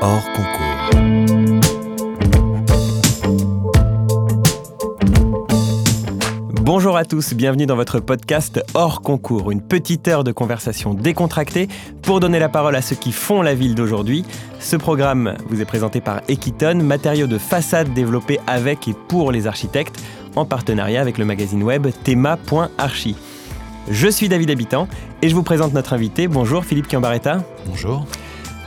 hors concours. Bonjour à tous, bienvenue dans votre podcast hors concours, une petite heure de conversation décontractée pour donner la parole à ceux qui font la ville d'aujourd'hui. Ce programme vous est présenté par Equiton, matériaux de façade développés avec et pour les architectes, en partenariat avec le magazine web thema.archi. Je suis David Habitant et je vous présente notre invité. Bonjour Philippe Kiambaretta. Bonjour.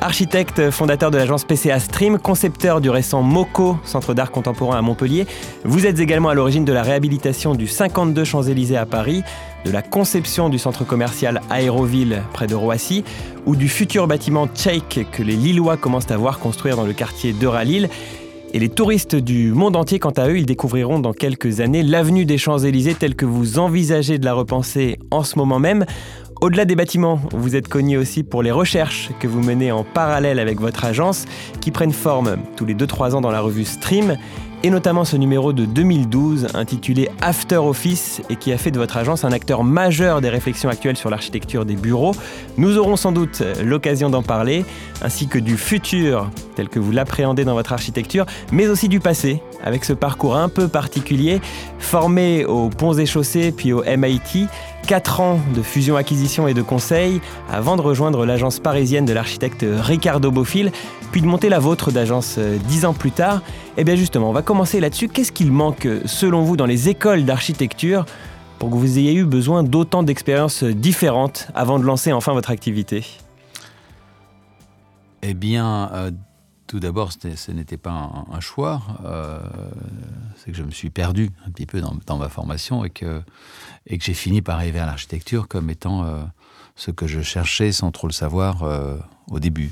Architecte, fondateur de l'agence PCA Stream, concepteur du récent MOCO, Centre d'art contemporain à Montpellier, vous êtes également à l'origine de la réhabilitation du 52 Champs-Élysées à Paris, de la conception du centre commercial Aéroville près de Roissy, ou du futur bâtiment Cheik que les Lillois commencent à voir construire dans le quartier d'Euralille. Et les touristes du monde entier, quant à eux, ils découvriront dans quelques années l'avenue des Champs-Élysées telle que vous envisagez de la repenser en ce moment même. Au-delà des bâtiments, vous êtes connu aussi pour les recherches que vous menez en parallèle avec votre agence, qui prennent forme tous les 2-3 ans dans la revue Stream et notamment ce numéro de 2012 intitulé After Office et qui a fait de votre agence un acteur majeur des réflexions actuelles sur l'architecture des bureaux. Nous aurons sans doute l'occasion d'en parler, ainsi que du futur tel que vous l'appréhendez dans votre architecture, mais aussi du passé, avec ce parcours un peu particulier, formé aux ponts et chaussées puis au MIT, 4 ans de fusion-acquisition et de conseil, avant de rejoindre l'agence parisienne de l'architecte Ricardo Bofill, puis de monter la vôtre d'agence 10 ans plus tard. Eh bien justement, on va commencer là-dessus. Qu'est-ce qu'il manque, selon vous, dans les écoles d'architecture pour que vous ayez eu besoin d'autant d'expériences différentes avant de lancer enfin votre activité? Eh bien, euh, tout d'abord, ce n'était pas un, choix. Euh, c'est que je me suis perdu un petit peu dans, ma formation et que, j'ai fini par arriver à l'architecture comme étant euh, ce que je cherchais sans trop le savoir au début.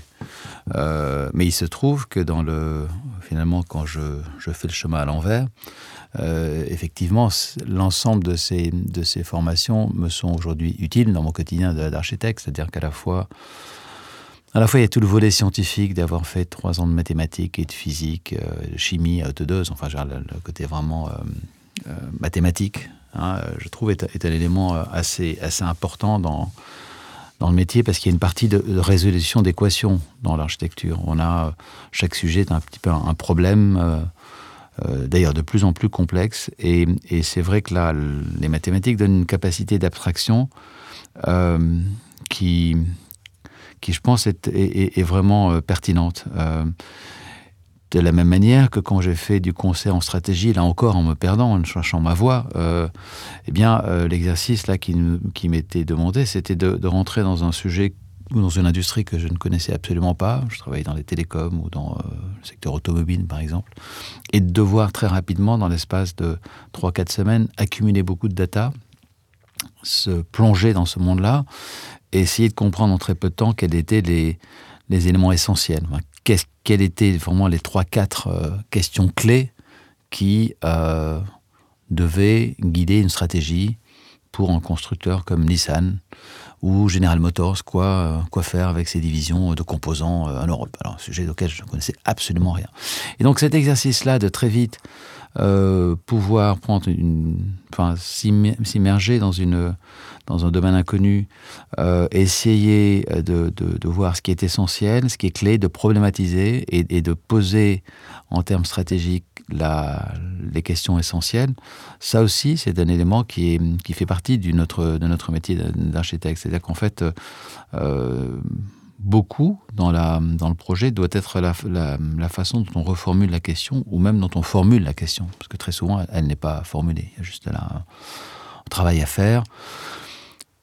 Euh, mais il se trouve que finalement, quand je, fais le chemin à l'envers, euh, effectivement, l'ensemble de ces formations me sont aujourd'hui utiles dans mon quotidien d'architecte, c'est-à-dire qu'à la fois, à la fois, il y a tout le volet scientifique d'avoir fait trois ans de mathématiques et de physique, euh, de chimie à haute dose, enfin, le, le côté vraiment mathématique, hein, je trouve, est, un élément assez, assez important dans, dans le métier parce qu'il y a une partie de, résolution d'équations dans l'architecture. On a chaque sujet est un petit peu un, problème, euh, euh, d'ailleurs de plus en plus complexe, et, c'est vrai que là, les mathématiques donnent une capacité d'abstraction euh, qui, qui, je pense, est, vraiment pertinente. De la même manière que quand j'ai fait du conseil en stratégie, là encore en me perdant, en cherchant ma voie, euh, eh bien euh, l'exercice là qui, m'était demandé, c'était de, rentrer dans un sujet ou dans une industrie que je ne connaissais absolument pas. Je travaillais dans les télécoms ou dans euh, le secteur automobile, par exemple, et de devoir très rapidement, dans l'espace de 3-4 semaines, accumuler beaucoup de data, se plonger dans ce monde-là, et essayer de comprendre en très peu de temps quels étaient les, les éléments essentiels quelles étaient vraiment les trois, quatre euh, questions clés qui euh, devaient guider une stratégie pour un constructeur comme Nissan ou General Motors, quoi, euh, quoi faire avec ses divisions de composants en Europe. Alors, un sujet auquel je ne connaissais absolument rien. Et donc cet exercice-là de très vite euh, pouvoir prendre une, enfin, s'immerger dans une, dans un domaine inconnu, euh, essayer de, de, voir ce qui est essentiel, ce qui est clé, de problématiser et, et de poser en termes stratégiques la, les questions essentielles. Ça aussi, c'est un élément qui, est, qui fait partie du notre, de notre métier d'architecte. C'est-à-dire qu'en fait, euh, beaucoup dans, le projet doit être la, façon dont on reformule la question ou même dont on formule la question. Parce que très souvent, elle, n'est pas formulée. Il y a juste un, travail à faire.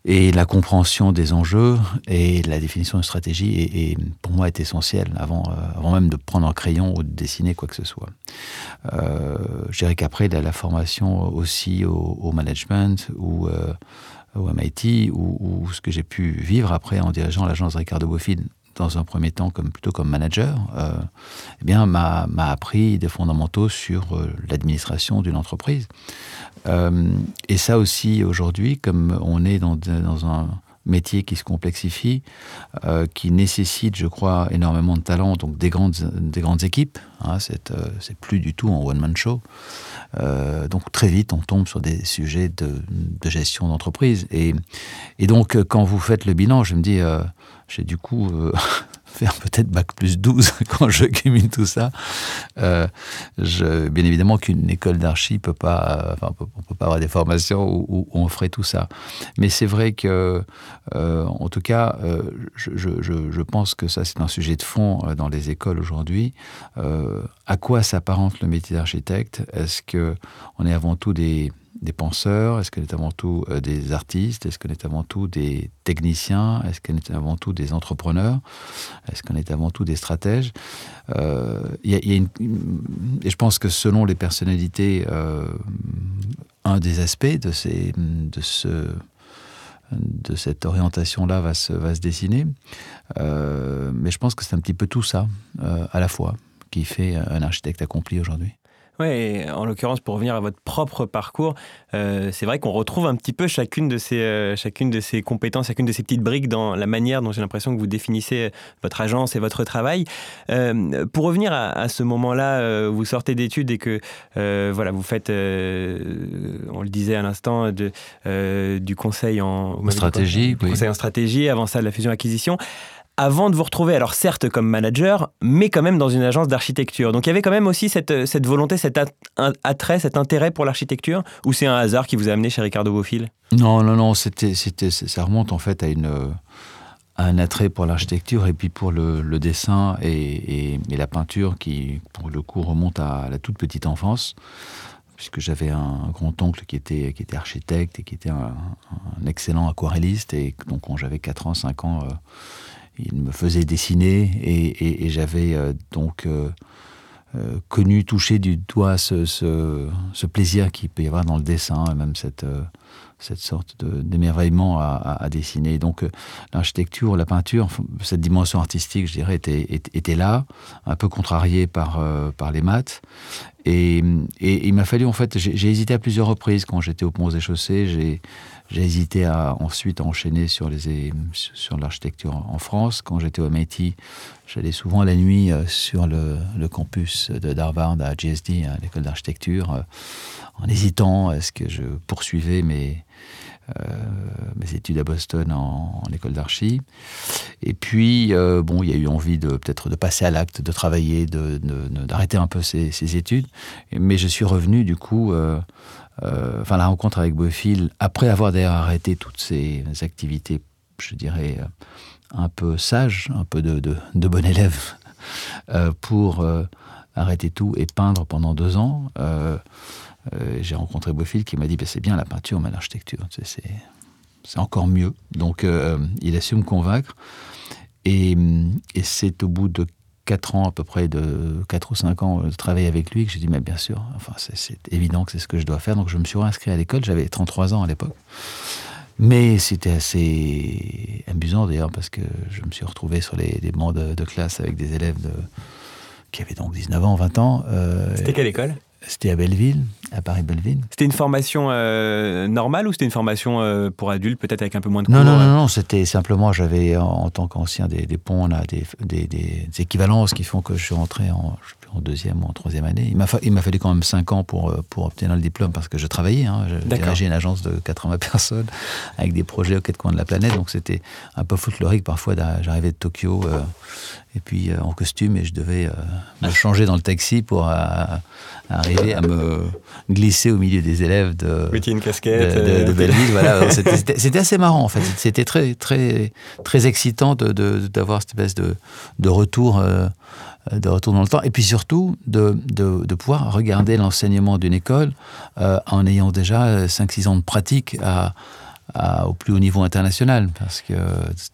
Et la compréhension des enjeux et la définition de stratégie est, pour moi est essentielle avant, euh, avant même de prendre un crayon ou de dessiner quoi que ce soit. Euh, je dirais qu'après, la, la formation aussi au, au management ou euh, au MIT ou, ou ce que j'ai pu vivre après en dirigeant l'agence Ricardo Bofill dans un premier temps comme plutôt comme manager euh, eh bien m'a appris des fondamentaux sur euh, l'administration d'une entreprise. Euh, et ça aussi aujourd'hui comme on est dans, dans un métier qui se complexifie, euh, qui nécessite, je crois, énormément de talent, donc des grandes, des grandes équipes. Hein, c'est euh, plus du tout en one-man show. Euh, donc très vite, on tombe sur des sujets de, de gestion d'entreprise. Et, et donc, quand vous faites le bilan, je me dis, j'ai du coup... Euh, faire peut-être bac plus 12 quand je cumule tout ça. Euh, je, bien évidemment qu'une école d'archi peut pas, enfin, on peut pas avoir des formations où, on ferait tout ça. Mais c'est vrai que, euh, en tout cas, euh, je, je, je, pense que ça c'est un sujet de fond dans les écoles aujourd'hui. à quoi s'apparente le métier d'architecte? Est-ce que on est avant tout des des penseurs? Est-ce qu'elle est avant tout euh, des artistes? Est-ce qu'elle est avant tout des techniciens? Est-ce qu'elle est avant tout des entrepreneurs? Est-ce qu'on est avant tout des stratèges? Euh, y a, une, Et je pense que selon les personnalités, euh, un des aspects de, ces, de, ce, de cette orientation-là va se, va se dessiner. mais je pense que c'est un petit peu tout ça, à la fois, qui fait un architecte accompli aujourd'hui. Oui, en l'occurrence, pour revenir à votre propre parcours, euh, c'est vrai qu'on retrouve un petit peu chacune de, ces, euh, chacune de ces compétences, chacune de ces petites briques dans la manière dont j'ai l'impression que vous définissez votre agence et votre travail. Euh, pour revenir à, ce moment-là, vous sortez d'études et que voilà, vous faites, on le disait à l'instant, du conseil en stratégie, conseil en stratégie, avant ça de la fusion-acquisition avant de vous retrouver, alors certes comme manager, mais quand même dans une agence d'architecture. Donc il y avait quand même aussi cette, cette volonté, cet attrait, cet intérêt pour l'architecture, ou c'est un hasard qui vous a amené chez Ricardo Beaufil? Non, non, non, c'était, c'était, ça remonte en fait à, un attrait pour l'architecture et puis pour le, dessin et, la peinture qui, pour le coup, remonte à la toute petite enfance puisque j'avais un grand-oncle qui était architecte et qui était un, excellent aquarelliste. Et donc, quand j'avais 4 ans, 5 ans, euh, il me faisait dessiner et, j'avais euh, donc euh, euh, connu, touché du doigt ce, plaisir qu'il peut y avoir dans le dessin, même cette, cette sorte d'émerveillement à, dessiner. Donc l'architecture, la peinture, cette dimension artistique, je dirais, était, là, un peu contrariée par les maths. Et, il m'a fallu, en fait, j'ai hésité à plusieurs reprises quand j'étais au Pont des Chaussées. J'ai hésité à ensuite enchaîner sur l'architecture en France. Quand j'étais au MIT, j'allais souvent la nuit euh, sur le, campus de d'Harvard à GSD, à l'école d'architecture, euh, en hésitant est-ce que je poursuivais mes mes études à Boston en, école d'archi. Et puis, bon, il y a eu envie de peut-être de passer à l'acte, de travailler, d'arrêter de, un peu ces, ces, études. Mais je suis revenu du coup euh, enfin la rencontre avec Beaufil, après avoir d'ailleurs arrêté toutes ces activités, je dirais, euh, un peu sages, un peu de, bon élève, euh, pour arrêter tout et peindre pendant deux ans. J'ai rencontré Beaufil qui m'a dit bah, c'est bien la peinture, mais l'architecture, c'est encore mieux. Donc il a su me convaincre. Et, c'est au bout de 4 ans à peu près, de 4 ou 5 ans de travailler avec lui, que j'ai dit, mais bien sûr, enfin, c'est évident que c'est ce que je dois faire. Donc je me suis réinscrit à l'école, j'avais 33 ans à l'époque. Mais c'était assez amusant d'ailleurs, parce que je me suis retrouvé sur les, bancs de, classe avec des élèves qui avaient donc 19 ans, 20 ans. Euh, c'était quelle école? C'était à Belleville, à Paris-Belleville. C'était une formation euh, normale ou c'était une formation euh, pour adultes, peut-être avec un peu moins de cours Non, non, non, non c'était simplement, j'avais en, tant qu'ancien des, des, ponts, là, des, des, des, équivalences qui font que je suis rentré en, en deuxième ou en troisième année. Il m'a, fallu quand même cinq ans pour, euh, pour obtenir le diplôme parce que je travaillais. Hein. Je dirigeais une agence de 80 personnes avec des projets aux quatre coins de la planète. Donc c'était un peu folklorique parfois. J'arrivais de Tokyo euh, et puis euh, en costume et je devais me changer dans le taxi pour arriver à me glisser au milieu des élèves de, une casquette, de, Belleville. voilà. C'était, assez marrant en fait. C'était très, très, très excitant d'avoir cette espèce de, de retour de retour dans le temps, et puis surtout de, de, pouvoir regarder l'enseignement d'une école euh, en ayant déjà 5-6 ans de pratique à, au plus haut niveau international. Parce que,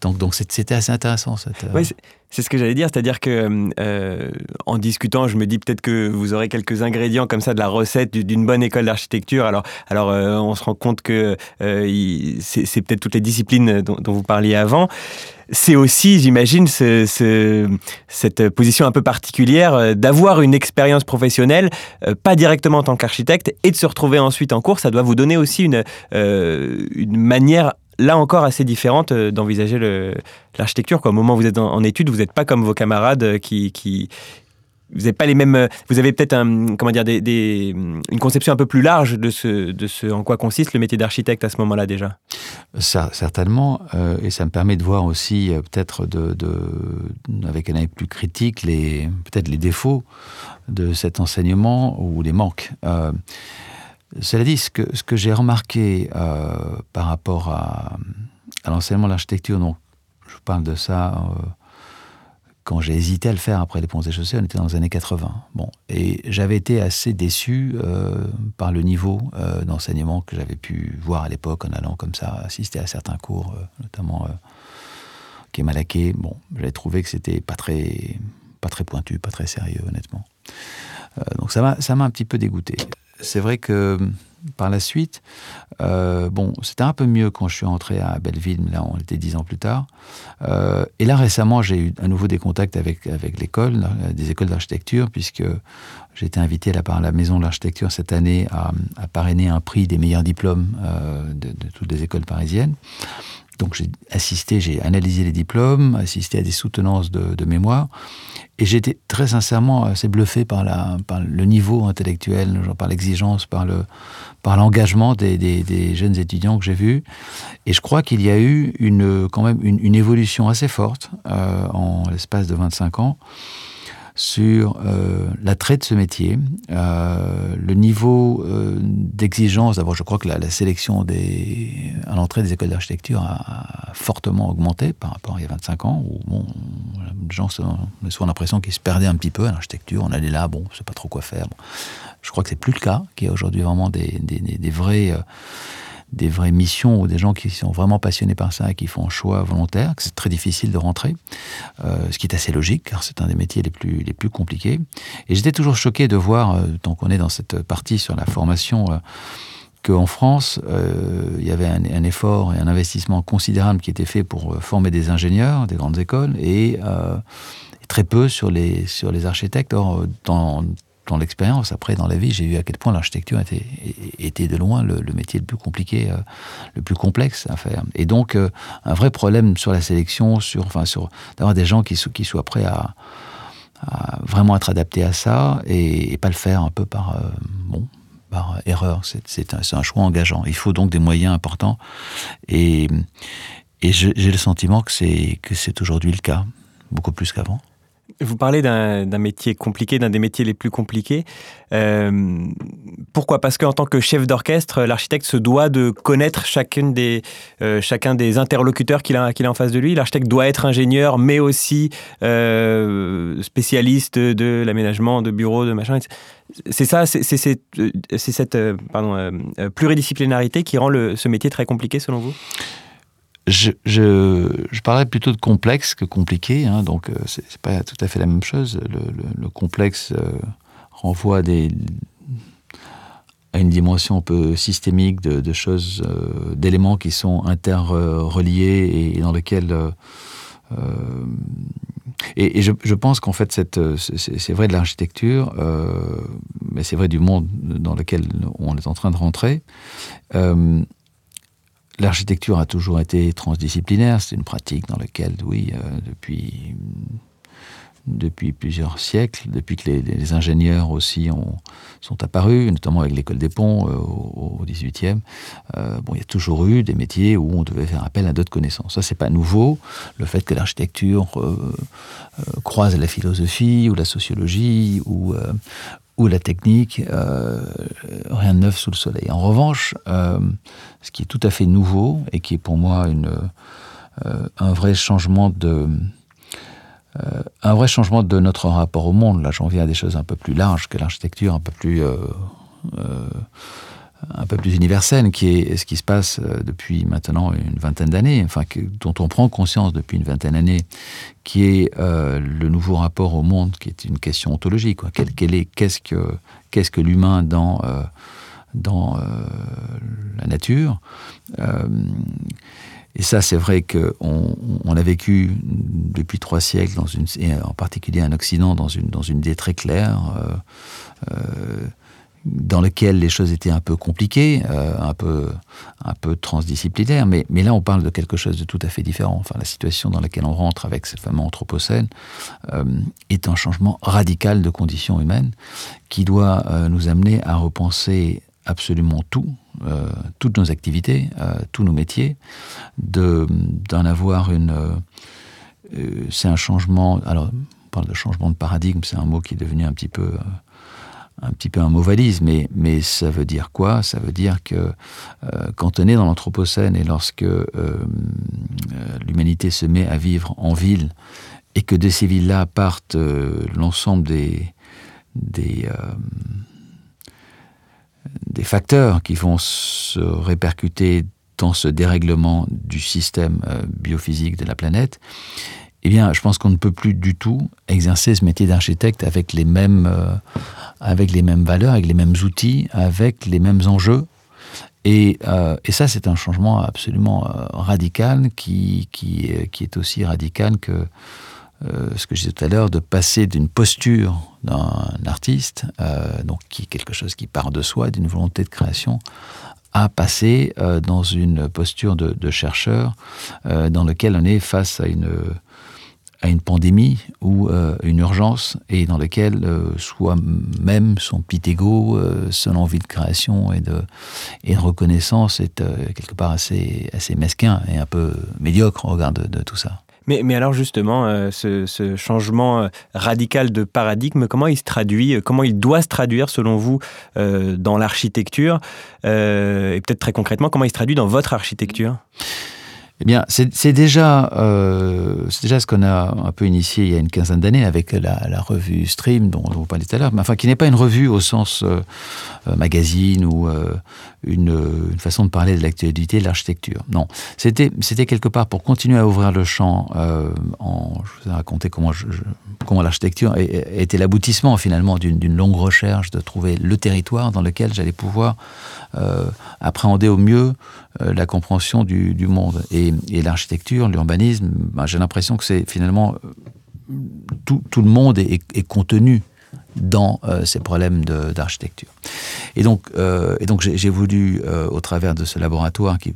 donc, donc c'était assez intéressant. Cette, euh, c'est ce que j'allais dire, c'est-à-dire que euh, en discutant, je me dis peut-être que vous aurez quelques ingrédients comme ça de la recette d'une bonne école d'architecture. Alors, alors euh, on se rend compte que euh, c'est peut-être toutes les disciplines dont, vous parliez avant. C'est aussi, j'imagine, ce, cette position un peu particulière d'avoir une expérience professionnelle, pas directement en tant qu'architecte, et de se retrouver ensuite en cours. Ça doit vous donner aussi une, une manière là encore assez différente euh, d'envisager l'architecture. Au moment où vous êtes en, études, vous n'êtes pas comme vos camarades euh, qui, vous n'avez pas les mêmes. Vous avez peut-être un, comment dire, des, une conception un peu plus large de ce, de ce en quoi consiste le métier d'architecte à ce moment-là déjà. Certainement, euh, et ça me permet de voir aussi euh, peut-être de, de, avec un œil plus critique les peut-être les défauts de cet enseignement ou les manques. Euh, cela dit, ce que, j'ai remarqué euh, par rapport à, l'enseignement de l'architecture, donc je vous parle de ça euh, quand j'ai hésité à le faire après les ponts et chaussées, on était dans les années 80. Bon, et j'avais été assez déçu euh, par le niveau d'enseignement que j'avais pu voir à l'époque en allant comme ça assister à certains cours, notamment qui. Bon, j'avais trouvé que c'était pas très, pas très pointu, pas très sérieux, honnêtement. Donc ça m'a un petit peu dégoûté. C'est vrai que par la suite, euh, bon, c'était un peu mieux quand je suis entré à Belleville, mais là on était dix ans plus tard. Euh, et là récemment, j'ai eu à nouveau des contacts avec, avec l'école, des écoles d'architecture, puisque j'ai été invité là par la Maison de l'Architecture cette année à, parrainer un prix des meilleurs diplômes euh, de, toutes les écoles parisiennes. Donc j'ai assisté, j'ai analysé les diplômes, assisté à des soutenances de, de mémoire, et j'étais très sincèrement assez bluffé par, le niveau intellectuel, par l'exigence, par le par l'engagement des, jeunes étudiants que j'ai vus. Et je crois qu'il y a eu une, quand même une, une évolution assez forte euh, en l'espace de 25 ans sur euh, l'attrait de ce métier, euh, le niveau euh, d'exigence. D'abord, je crois que la, la sélection des, à l'entrée des écoles d'architecture a, a, fortement augmenté par rapport à il y a 25 ans, où bon, les gens ont souvent l'impression qu'ils se perdaient un petit peu à l'architecture. On allait là, bon, je sais pas trop quoi faire. Bon. Je crois que c'est plus le cas, qu'il y a aujourd'hui vraiment des, des, des, des vrais. Des vraies missions ou des gens qui sont vraiment passionnés par ça et qui font un choix volontaire, que c'est très difficile de rentrer, euh, ce qui est assez logique car c'est un des métiers les plus, les plus compliqués. Et j'étais toujours choqué de voir, euh, tant qu'on est dans cette partie sur la formation, euh, qu'en France, il y avait un, effort et un investissement considérable qui était fait pour former des ingénieurs, des grandes écoles, et, et très peu sur les, sur les architectes. Or, dans, dans l'expérience, après dans la vie, j'ai vu à quel point l'architecture était, était de loin le, métier le plus compliqué, euh, le plus complexe à faire. Et donc euh, un vrai problème sur la sélection, sur, enfin, sur d'avoir des gens qui, so, qui soient prêts à, vraiment être adaptés à ça et, pas le faire un peu par euh, bon par erreur. C'est un, un choix engageant. Il faut donc des moyens importants et, et j'ai le sentiment que c'est aujourd'hui le cas, beaucoup plus qu'avant. Vous parlez d'un métier compliqué, d'un des métiers les plus compliqués. Euh, pourquoi? Parce qu'en tant que chef d'orchestre, l'architecte se doit de connaître chacune des, euh, chacun des interlocuteurs qu'il a, qu a en face de lui. L'architecte doit être ingénieur, mais aussi euh, spécialiste de l'aménagement, de bureaux, de machin. C'est ça, c'est cette pardon, pluridisciplinarité qui rend ce métier très compliqué selon vous? Je, je, parlerais plutôt de complexe que compliqué, hein, donc euh, c'est pas tout à fait la même chose. Le, le, le complexe euh, renvoie à une dimension un peu systémique de, choses, euh, d'éléments qui sont interreliés et dans lesquels et, et je, pense qu'en fait c'est vrai de l'architecture mais c'est vrai du monde dans lequel on est en train de rentrer L'architecture a toujours été transdisciplinaire, c'est une pratique dans laquelle, oui, euh, depuis, depuis plusieurs siècles, depuis que les, ingénieurs aussi ont, sont apparus, notamment avec l'école des ponts euh, au, au 18e, euh, bon, il y a toujours eu des métiers où on devait faire appel à d'autres connaissances. Ça, c'est pas nouveau. Le fait que l'architecture croise la philosophie ou la sociologie ou, ou la technique, euh, rien de neuf sous le soleil. En revanche, euh, ce qui est tout à fait nouveau et qui est pour moi une, euh, un vrai changement de un vrai changement de notre rapport au monde. Là, j'en viens à des choses un peu plus larges que l'architecture, un peu plus un peu plus universelle, qui est ce qui se passe euh, depuis maintenant une vingtaine d'années, enfin dont on prend conscience depuis une vingtaine d'années, qui est euh, le nouveau rapport au monde, qui est une question ontologique. Quel, quel est qu'est-ce que qu'est-ce que l'humain dans euh, dans la nature Et ça, c'est vrai qu'on on a vécu depuis trois siècles, et en particulier en Occident, dans une, dans une idée très claire. Dans lequel les choses étaient un peu compliquées, euh, un, peu, un peu transdisciplinaires, mais, là on parle de quelque chose de tout à fait différent. Enfin, la situation dans laquelle on rentre avec ce fameux Anthropocène euh, est un changement radical de conditions humaines qui doit euh, nous amener à repenser absolument tout, toutes nos activités, tous nos métiers, d'en avoir une... c'est un changement... Alors, on parle de changement de paradigme, c'est un mot qui est devenu un petit peu un petit peu un mot valise, mais, ça veut dire quoi? Ça veut dire que euh, quand on est dans l'Anthropocène et lorsque euh, euh, l'humanité se met à vivre en ville et que de ces villes-là partent l'ensemble des facteurs qui vont se répercuter dans ce dérèglement du système biophysique de la planète, eh bien, je pense qu'on ne peut plus du tout exercer ce métier d'architecte avec les mêmes avec les mêmes valeurs, avec les mêmes outils, avec les mêmes enjeux. Et, euh, ça, c'est un changement absolument euh, radical qui, qui, qui, est aussi radical que euh, ce que je disais tout à l'heure, de passer d'une posture d'un artiste, donc qui est quelque chose qui part de soi, d'une volonté de création, à passer dans une posture de, de chercheur dans lequel on est face à une à une pandémie ou euh, une urgence et dans laquelle euh, soi-même, son petit ego, euh, son envie de création et de, reconnaissance est euh, quelque part assez, assez mesquin et un peu médiocre au regard de, tout ça. Mais, mais, alors justement, euh, ce, ce, changement radical de paradigme, comment il se traduit, comment il doit se traduire selon vous dans l'architecture Et peut-être très concrètement, comment il se traduit dans votre architecture? Eh bien, c'est déjà, euh, déjà ce qu'on a un peu initié il y a une quinzaine d'années avec la, revue Stream, dont, dont vous parlez tout à l'heure, mais enfin qui n'est pas une revue au sens euh, euh, magazine ou une, façon de parler de l'actualité de l'architecture. Non, c'était quelque part pour continuer à ouvrir le champ. Euh, en, je vous ai raconté comment, l'architecture était l'aboutissement finalement d'une longue recherche de trouver le territoire dans lequel j'allais pouvoir euh, appréhender au mieux euh, la compréhension du, monde. Et, l'architecture, l'urbanisme, ben, j'ai l'impression que c'est finalement tout, le monde est, contenu dans ces problèmes d'architecture. Et donc, euh, donc j'ai voulu, euh, au travers de ce laboratoire qui est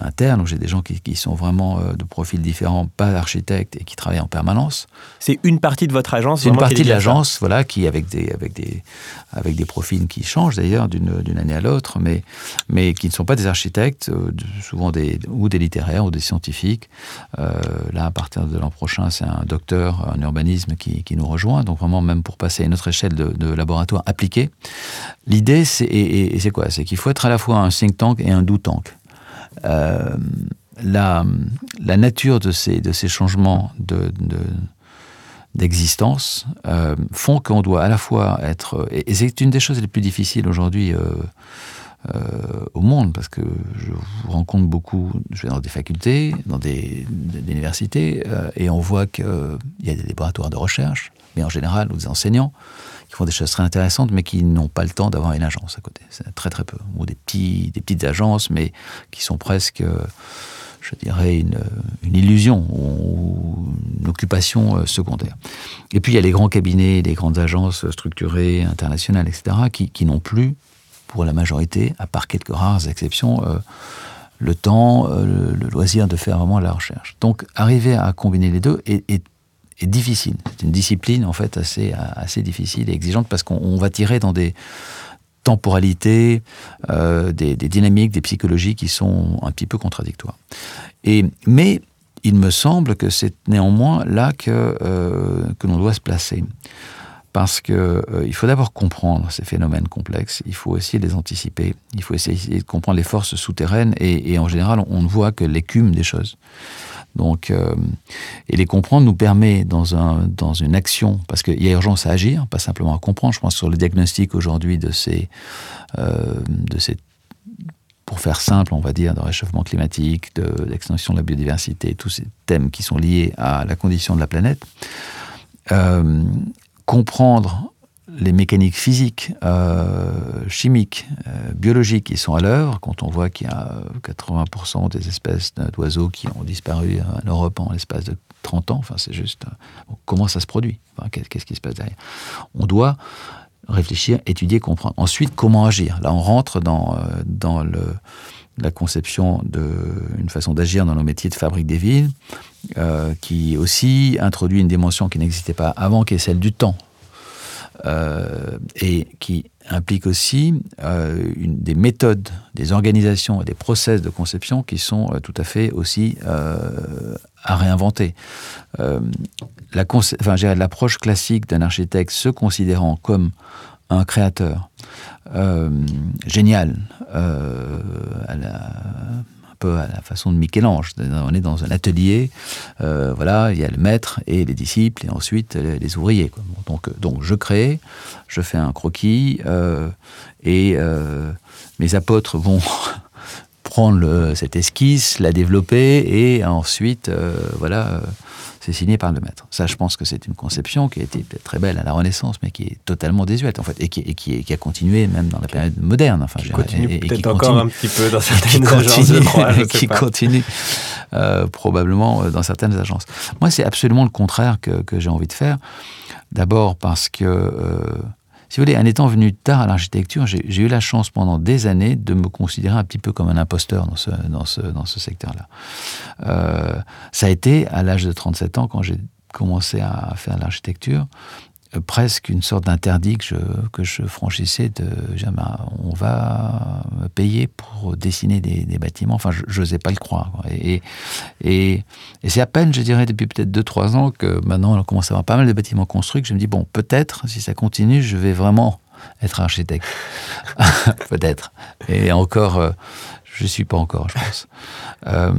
interne, où j'ai des gens qui, qui sont vraiment euh, de profils différents, pas architectes et qui travaillent en permanence. C'est une partie de votre agence C'est une partie de l'agence, voilà, qui avec des, avec, des, avec des profils qui changent d'ailleurs d'une année à l'autre, mais, mais qui ne sont pas des architectes, euh, souvent des, ou des littéraires ou des scientifiques. Euh, là, à partir de l'an prochain, c'est un docteur en urbanisme qui, qui nous rejoint, donc vraiment même pour passer à une autre échelle de, de laboratoire appliqué. L'idée, c'est et, c'est quoi? C'est qu'il faut être à la fois un think tank et un do tank. Euh, la, nature de ces, de ces changements de, de, d'existence euh, font qu'on doit à la fois être et, c'est une des choses les plus difficiles aujourd'hui euh, au monde parce que je rencontre beaucoup je vais dans des facultés dans des, des universités et on voit qu'il y a des laboratoires de recherche mais en général aux enseignants qui font des choses très intéressantes mais qui n'ont pas le temps d'avoir une agence à côté. C'est très très peu. Ou des petits des petites agences mais qui sont presque euh, je dirais une, une illusion ou une occupation euh, secondaire. Et puis il y a les grands cabinets les grandes agences structurées internationales etc qui, qui n'ont plus pour la majorité à part quelques rares exceptions euh, le temps le, le loisir de faire vraiment la recherche. Donc arriver à combiner les deux est, est est difficile. C'est une discipline en fait assez, assez difficile et exigeante parce qu'on va tirer dans des temporalités, euh, des, dynamiques, des psychologies qui sont un petit peu contradictoires. Et, mais il me semble que c'est néanmoins là que, euh, que l'on doit se placer. Parce qu'il euh, faut d'abord comprendre ces phénomènes complexes, il faut de les anticiper, il faut essayer de comprendre les forces souterraines et, et en général on ne voit que l'écume des choses. Donc, euh, et les comprendre nous permet dans, un, dans une action, parce qu'il y a urgence à agir, pas simplement à comprendre. Je pense sur le diagnostic aujourd'hui de ces, euh, de ces pour faire simple, on va dire, de réchauffement climatique, de, de la biodiversité, tous ces thèmes qui sont liés à la condition de la planète. Euh, comprendre les mécaniques physiques, euh, chimiques, euh, biologiques qui sont à l'heure, quand on voit qu'il y a 80% des espèces d'oiseaux qui ont disparu en Europe en l'espace de 30 ans, enfin c'est juste comment ça se produit, qu'est-ce qui se passe derrière? On doit réfléchir, étudier, comprendre. Ensuite, comment agir? Là, on rentre dans, euh, la conception d'une façon d'agir dans nos métiers de fabrique des villes, euh, qui aussi introduit une dimension qui n'existait pas avant, qui est celle du temps. Euh, et qui implique aussi euh, des méthodes, des organisations et des process de conception qui sont euh, tout à fait aussi à réinventer. L'approche classique d'un architecte se considérant comme un créateur génial, à la, à la façon de Michel-Ange. On est dans un atelier, euh, voilà, il y a le maître et les disciples, et ensuite les, ouvriers. Donc, euh, donc je crée, je fais un croquis, euh, et mes apôtres vont prendre cette esquisse, la développer, et ensuite, voilà c'est signé par le maître. Ça, je pense que c'est une conception qui a été très belle à la Renaissance, mais qui est totalement désuète, en fait, et qui, et qui, a continué même dans la période moderne. Enfin, qui continue peut-être encore un petit peu dans certaines agences, je crois, qui continue euh, probablement euh, dans certaines agences. Moi, c'est absolument le contraire que, que j'ai envie de faire. D'abord parce que euh, si vous voulez, en étant venu tard à l'architecture, j'ai eu la chance pendant des années de me considérer un petit peu comme un imposteur dans ce, dans ce, dans ce secteur-là. Euh, ça a été à l'âge de 37 ans, quand j'ai commencé à faire l'architecture, presque une sorte d'interdit que je, franchissais de jamais on va payer pour dessiner des, bâtiments. Enfin, je n'osais pas le croire. Et, et, et c'est à peine, je dirais, depuis peut-être 2-3 ans que maintenant on commence à avoir pas mal de bâtiments construits que je me dis, bon, peut-être, si ça continue, je vais vraiment être architecte. peut-être. Et encore, euh, je ne suis pas encore, je pense. Euh,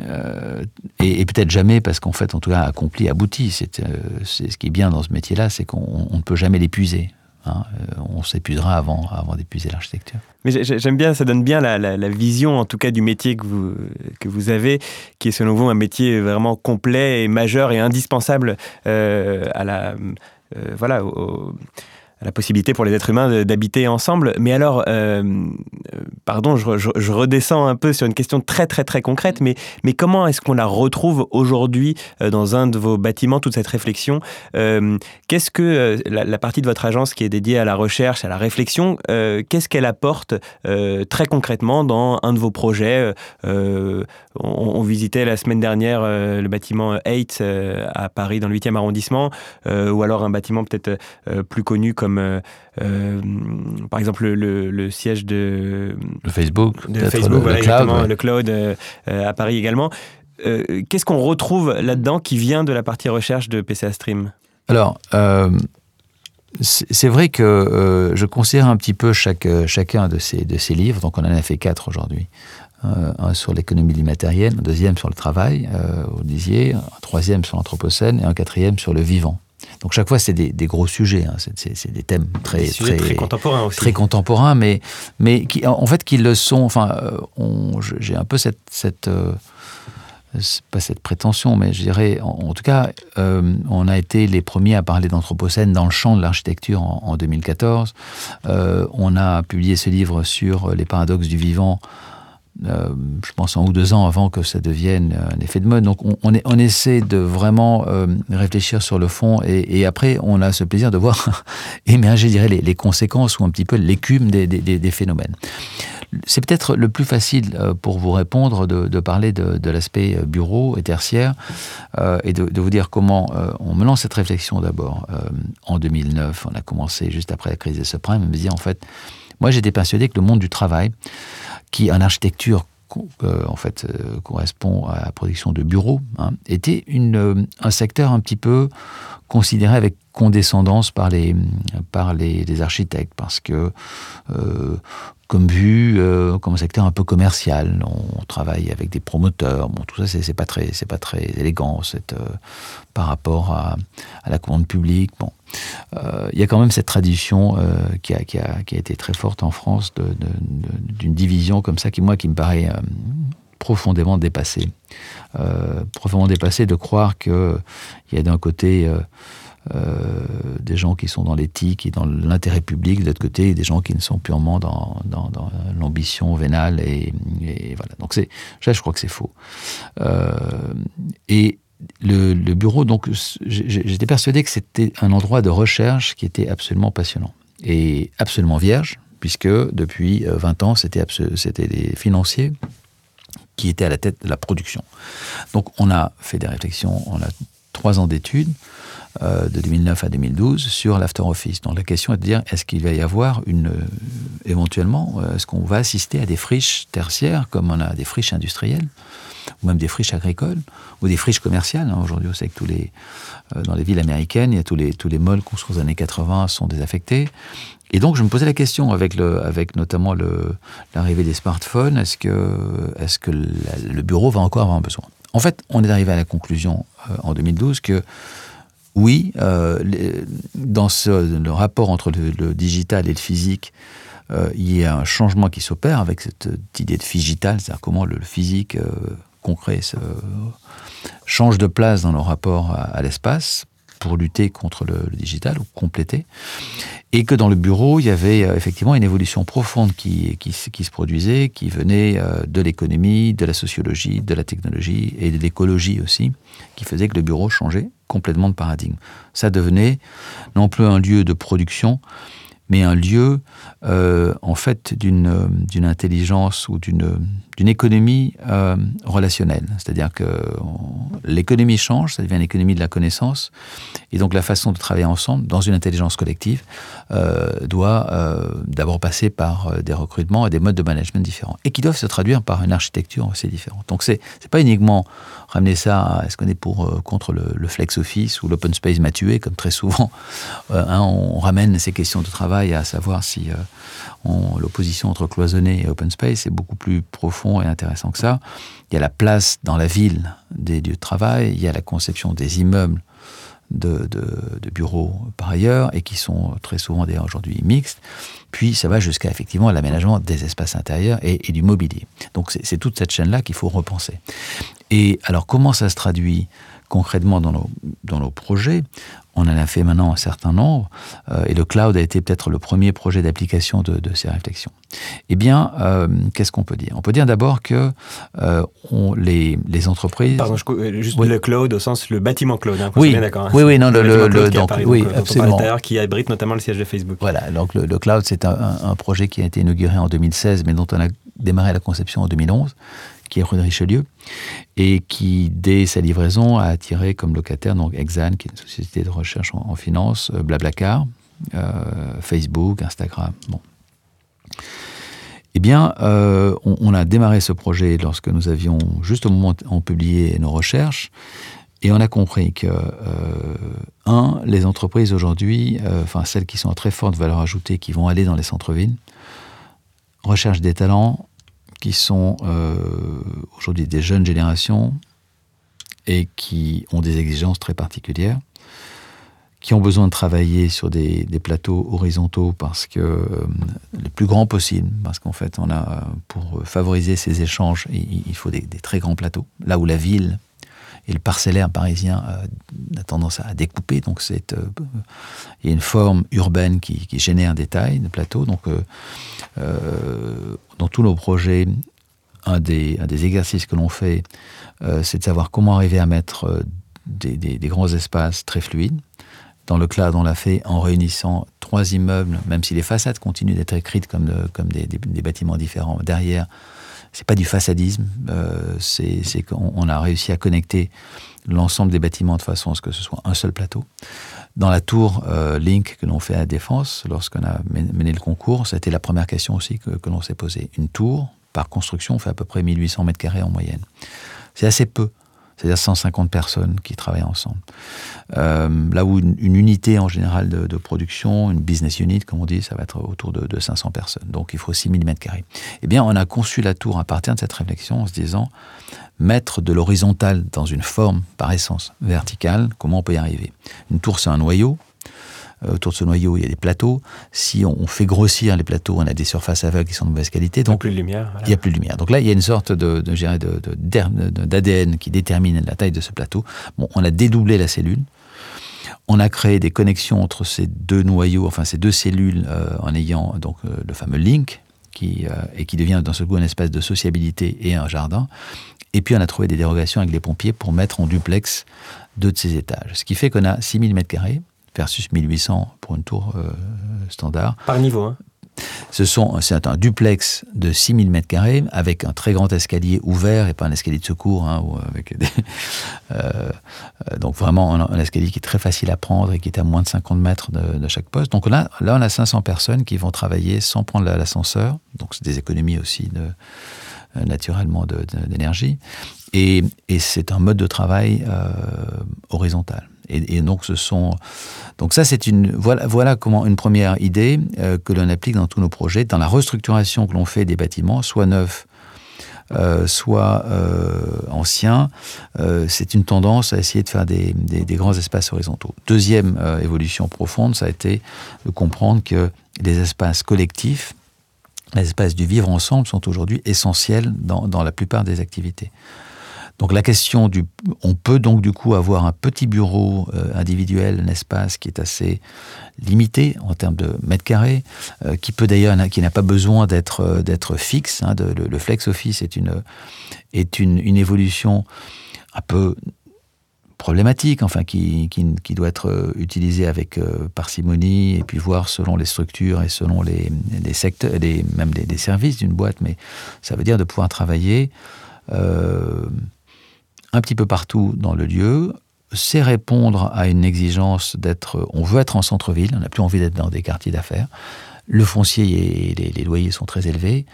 euh, et, peut-être jamais, parce qu'en fait, en tout cas, accompli, abouti. C'est euh, ce qui est bien dans ce métier-là, c'est qu'on ne peut jamais l'épuiser. Hein. on s'épuisera avant, avant d'épuiser l'architecture. Mais j'aime bien, ça donne bien la, vision, en tout cas, du métier que vous, que vous avez, qui est selon vous un métier vraiment complet et majeur et indispensable à la, voilà, au, la possibilité pour les êtres humains d'habiter ensemble. Mais alors, euh, euh, pardon, je, redescends un peu sur une question très très très concrète, mais, comment est-ce qu'on la retrouve aujourd'hui euh, dans un de vos bâtiments, toute cette réflexion Qu'est-ce que la, partie de votre agence qui est dédiée à la recherche, à la réflexion, qu'est-ce qu'elle apporte très concrètement dans un de vos projets on, visitait la semaine dernière le bâtiment 8 à Paris, dans le 8e arrondissement, ou alors un bâtiment peut-être plus connu comme comme euh, euh, par exemple le, siège de le Facebook, de Facebook le, cloud, le cloud euh, à Paris également. Qu'est-ce qu'on retrouve là-dedans qui vient de la partie recherche de PCA Stream? Alors, c'est vrai que je considère un petit peu chaque, chacun de ces, de ces livres, donc on en a fait quatre aujourd'hui. un sur l'économie du matériel, un deuxième sur le travail, vous disiez, un troisième sur l'anthropocène et un quatrième sur le vivant. Donc chaque fois, c'est des, gros sujets, hein. c'est des thèmes très, très, contemporains aussi. Très contemporains, mais, mais qui, en fait, qui le sont. Enfin, euh, j'ai un peu cette. cette euh, pas cette prétention, mais je dirais, en, tout cas, euh, on a été les premiers à parler d'Anthropocène dans le champ de l'architecture en, en, 2014. on a publié ce livre sur les paradoxes du vivant euh, je pense un ou deux ans avant que ça devienne un effet de mode. Donc on, on, essaie de vraiment euh, réfléchir sur le fond et, après on a ce plaisir de voir émerger, je dirais, les, conséquences ou un petit peu l'écume des, phénomènes. C'est peut-être le plus facile euh, pour vous répondre de, parler de, l'aspect bureau et tertiaire et de, vous dire comment on me lance cette réflexion d'abord. en 2009, on a commencé juste après la crise des subprimes, me dire en fait, moi j'étais persuadé que le monde du travail qui en architecture euh, en fait euh, correspond à la production de bureaux, hein, était euh, un secteur un petit peu considéré avec condescendance par les, par les, architectes, parce que comme vu comme un secteur un peu commercial. On, travaille avec des promoteurs. Bon, tout ça, c'est pas pas très élégant, cette, par rapport à, à, la commande publique. Bon, euh, il y a quand même cette tradition euh, qui, a, qui, a, qui, a, été très forte en France d'une division comme ça qui, moi, qui me paraît euh, profondément dépassée. profondément dépassée de croire qu'il y a d'un côté des gens qui sont dans l'éthique et dans l'intérêt public, de l'autre côté, des gens qui ne sont purement dans, dans, l'ambition vénale. Et, et, voilà. Donc, je crois que c'est faux. et le, bureau, donc j'étais persuadé que c'était un endroit de recherche qui était absolument passionnant. est absolument vierge, puisque depuis 20 ans, c'était des financiers qui étaient à la tête de la production. Donc on a fait des réflexions, on a trois ans d'études, euh, de 2009 à 2012 sur l'after office. Donc la question est de dire est-ce qu'il va y avoir une euh, éventuellement euh, est-ce qu'on va assister à des friches tertiaires comme on a des friches industrielles ou même des friches agricoles ou des friches commerciales. Hein. Aujourd'hui, on sait que tous les dans les villes américaines, il y a tous les tous les malls construits aux années 80 sont désaffectés. Et donc, je me posais la question avec, le, avec notamment l'arrivée des smartphones, est-ce que, est que le bureau va encore avoir besoin? En fait, on est arrivé à la conclusion en 2012 que oui, euh, dans le rapport entre le, digital et le physique, euh, il y a un changement qui s'opère avec cette idée de digital, c'est-à-dire comment le, physique euh, concret change de place dans le rapport à l'espace pour lutter contre le, digital ou compléter. Et que dans le bureau, il y avait euh, effectivement une évolution profonde qui, qui, se produisait, qui venait euh, de l'économie, de la sociologie, de la technologie et de l'écologie aussi, qui faisait que le bureau changeait complètement de paradigme. Ça devenait non plus un lieu de production, mais un lieu euh, en fait d'une d'une intelligence ou d'une économie euh, relationnelle. C'est-à-dire que l'économie change, ça devient une économie de la connaissance, et donc la façon de travailler ensemble dans une intelligence collective euh, doit euh, d'abord passer par euh, des recrutements et des modes de management différents, et qui doivent se traduire par une architecture aussi différente. Donc c'est pas uniquement ramener ça à est-ce qu'on est pour euh, contre le, le, flex office ou l'open space m'a tué, comme très souvent, hein, on ramène ces questions de travail à savoir si l'opposition entre cloisonné et open space est beaucoup plus profond et intéressant que ça. Il y a la place dans la ville des lieux de travail, il y a la conception des immeubles de, bureaux par ailleurs, et qui sont très souvent d'ailleurs aujourd'hui mixtes. Puis ça va jusqu'à effectivement l'aménagement des espaces intérieurs et, du mobilier. Donc c'est toute cette chaîne-là qu'il faut repenser. Et alors comment ça se traduit concrètement dans nos projets? On en a fait maintenant un certain nombre, euh, et le cloud a été peut-être le premier projet d'application de, de, ces réflexions. Eh bien, euh, qu'est-ce qu'on peut dire? On peut dire d'abord que euh, on, les, les, entreprises... Pardon, je, juste oui. le cloud au sens le bâtiment cloud. Hein, oui, d'accord. Hein, oui, oui, non, le, le, le donc, Paris, oui, donc, absolument. qui abrite notamment le siège de Facebook. Voilà, donc le, le cloud, c'est un, un, projet qui a été inauguré en 2016, mais dont on a démarré la conception en 2011 qui est rue de Richelieu, et qui, dès sa livraison, a attiré comme locataire donc Exane, qui est une société de recherche en, finance, euh, Blablacar, euh, Facebook, Instagram. Eh bien, euh, on, a démarré ce projet lorsque nous avions, juste au moment où on publiait nos recherches, et on a compris que, un, les entreprises aujourd'hui, enfin celles qui sont à très forte valeur ajoutée, qui vont aller dans les centres-villes, recherchent des talents qui sont euh, aujourd'hui des jeunes générations et qui ont des exigences très particulières, qui ont besoin de travailler sur des, plateaux horizontaux parce que euh, les plus grands possibles, parce qu'en fait, on a pour favoriser ces échanges, il, faut des, très grands plateaux. Là où la ville et le parcellaire parisien euh, a tendance à découper, donc c'est euh, il y a une forme urbaine qui, génère des tailles de plateaux. Donc, euh, dans tous nos projets, un des, exercices que l'on fait, c'est de savoir comment arriver à mettre des, grands espaces très fluides. Dans le cloud, on l'a fait en réunissant trois immeubles, même si les façades continuent d'être écrites comme, de, comme des, des, des bâtiments différents. Derrière, c'est pas du façadisme, euh, c'est qu'on a réussi à connecter l'ensemble des bâtiments de façon à ce que ce soit un seul plateau. Dans la tour euh, Link que l'on fait à Défense, lorsqu'on a mené le concours, c'était la première question aussi que, que l'on s'est posée. Une tour, par construction, fait à peu près 1800 mètres carrés en moyenne. C'est assez peu c'est-à-dire 150 personnes qui travaillent ensemble. Euh, là où une, unité en général de, production, une business unit, comme on dit, ça va être autour de, de 500 personnes. Donc il faut 6000 mètres carrés. Eh bien, on a conçu la tour à partir de cette réflexion en se disant mettre de l'horizontal dans une forme par essence verticale, comment on peut y arriver? Une tour, c'est un noyau, autour de ce noyau, il y a des plateaux. Si on, on fait grossir les plateaux, on a des surfaces aveugles qui sont de mauvaise qualité. Donc, plus de lumière. Voilà. Il n'y a plus de lumière. Donc là, il y a une sorte de, de, d'ADN qui détermine la taille de ce plateau. Bon, on a dédoublé la cellule. On a créé des connexions entre ces deux noyaux, enfin ces deux cellules, euh, en ayant donc euh, le fameux link, qui, euh, et qui devient dans ce coup un espace de sociabilité et un jardin. Et puis on a trouvé des dérogations avec les pompiers pour mettre en duplex deux de ces étages. Ce qui fait qu'on a 6000 mètres carrés versus 1800 pour une tour standard. Par niveau, hein ce sont, c'est un duplex de 6000 mètres carrés avec un très grand escalier ouvert et pas un escalier de secours. Hein, avec euh, donc vraiment un, escalier qui est très facile à prendre et qui est à moins de 50 mètres de, chaque poste. Donc là, là, on a 500 personnes qui vont travailler sans prendre l'ascenseur. Donc c'est des économies aussi de, euh, naturellement d'énergie. Et, et c'est un mode de travail euh, horizontal. Et, donc, ce sont. Donc, ça, c'est une. Voilà, comment une première idée euh, que l'on applique dans tous nos projets, dans la restructuration que l'on fait des bâtiments, soit neufs, euh, soit euh, anciens. c'est une tendance à essayer de faire des, grands espaces horizontaux. Deuxième évolution profonde, ça a été de comprendre que les espaces collectifs, les espaces du vivre ensemble sont aujourd'hui essentiels dans la plupart des activités. Donc la question du, on peut donc du coup avoir un petit bureau euh, individuel, un espace qui est assez limité en termes de mètres carrés, euh, qui peut d'ailleurs, qui n'a pas besoin d'être euh, d'être fixe. Hein, le, flex office est une est une, évolution un peu problématique, enfin qui, qui, qui doit être utilisée avec parcimonie et puis voir selon les structures et selon les, les secteurs, les, même des, services d'une boîte, mais ça veut dire de pouvoir travailler un petit peu partout dans le lieu, c'est répondre à une exigence d'être, on veut être en centre-ville, on n'a plus envie d'être dans des quartiers d'affaires. Le foncier et les, loyers sont très élevés.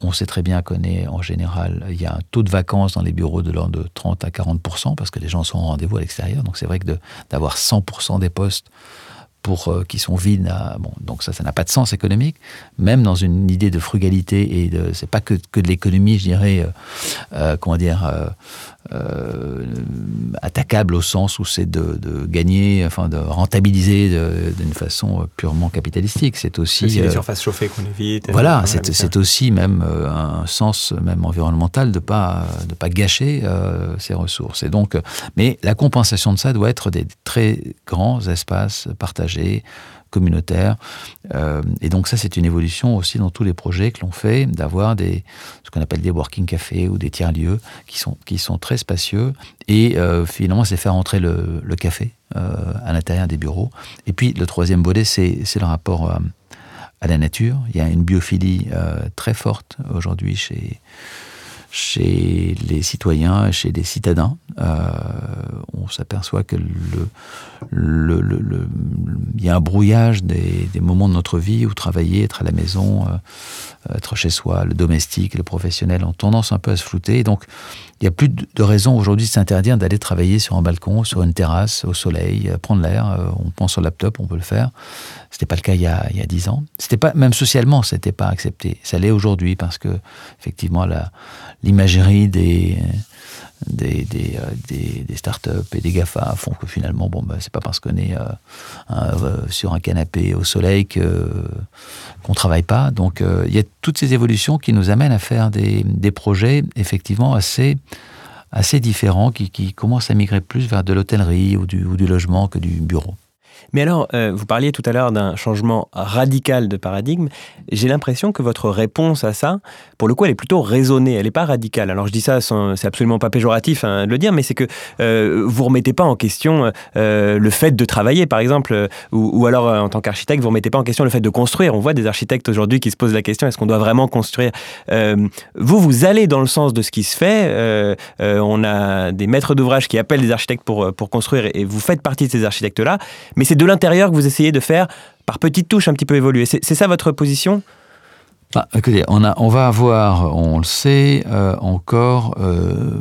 On sait très bien qu'on est en général, il y a un taux de vacances dans les bureaux de l'ordre de 30 à 40 parce que les gens sont en rendez-vous à l'extérieur. Donc c'est vrai que d'avoir 100 des postes pour, euh, qui sont vides. bon, donc ça, ça n'a pas de sens économique. Même dans une idée de frugalité et de, c'est pas que, que de l'économie, je dirais, euh, euh, comment dire, attaquable au sens où c'est de, de, gagner, enfin de rentabiliser d'une façon purement capitalistique. C'est aussi les surfaces chauffées qu'on évite. Voilà, c'est, c'est aussi même un sens même environnemental de pas de pas gâcher ces ressources. Et donc, mais la compensation de ça doit être des très grands espaces partagés communautaire. Euh, et donc ça, c'est une évolution aussi dans tous les projets que l'on fait, d'avoir des ce qu'on appelle des working cafés ou des tiers-lieux qui sont, qui sont très spacieux. Et euh, finalement, c'est faire entrer le, café euh, à l'intérieur des bureaux. Et puis, le troisième volet, c'est le rapport à la nature. Il y a une biophilie très forte aujourd'hui chez chez les citoyens, chez les citadins. Euh, on s'aperçoit que le, le, y a un brouillage des, moments de notre vie où travailler, être à la maison, euh, être chez soi, le domestique, le professionnel ont tendance un peu à se flouter. donc, il n'y a plus de raison aujourd'hui de s'interdire d'aller travailler sur un balcon, sur une terrasse, au soleil, euh, prendre l'air. On pense au laptop, on peut le faire. C'était pas le cas il y a, 10 ans. Pas, même socialement, c'était pas accepté. Ça l'est aujourd'hui parce que, effectivement, l'imagerie des, des, euh, des, des startups et des GAFA font que finalement, bon, bah, c'est pas parce qu'on est euh, euh, sur un canapé au soleil que, qu'on travaille pas. Donc, il y a toutes ces évolutions qui nous amènent à faire des, des projets effectivement assez, assez différents qui, qui commencent à migrer plus vers de l'hôtellerie ou du, ou du logement que du bureau. Mais alors, euh, vous parliez tout à l'heure d'un changement radical de paradigme. J'ai l'impression que votre réponse à ça, pour le coup, elle est plutôt raisonnée, elle n'est pas radicale. Alors je dis ça, c'est absolument pas péjoratif hein, de le dire, mais c'est que euh, vous remettez pas en question euh, le fait de travailler, par exemple, ou, alors en tant qu'architecte, vous remettez pas en question le fait de construire. On voit des architectes aujourd'hui qui se posent la question est-ce qu'on doit vraiment construire? Vous, vous allez dans le sens de ce qui se fait. on a des maîtres d'ouvrage qui appellent des architectes pour, pour construire, et vous faites partie de ces architectes-là. Mais c'est de l'intérieur que vous essayez de faire par petites touches un petit peu évoluer. C'est ça votre position? Bah, écoutez, on, a, on va avoir, on le sait, euh, encore euh,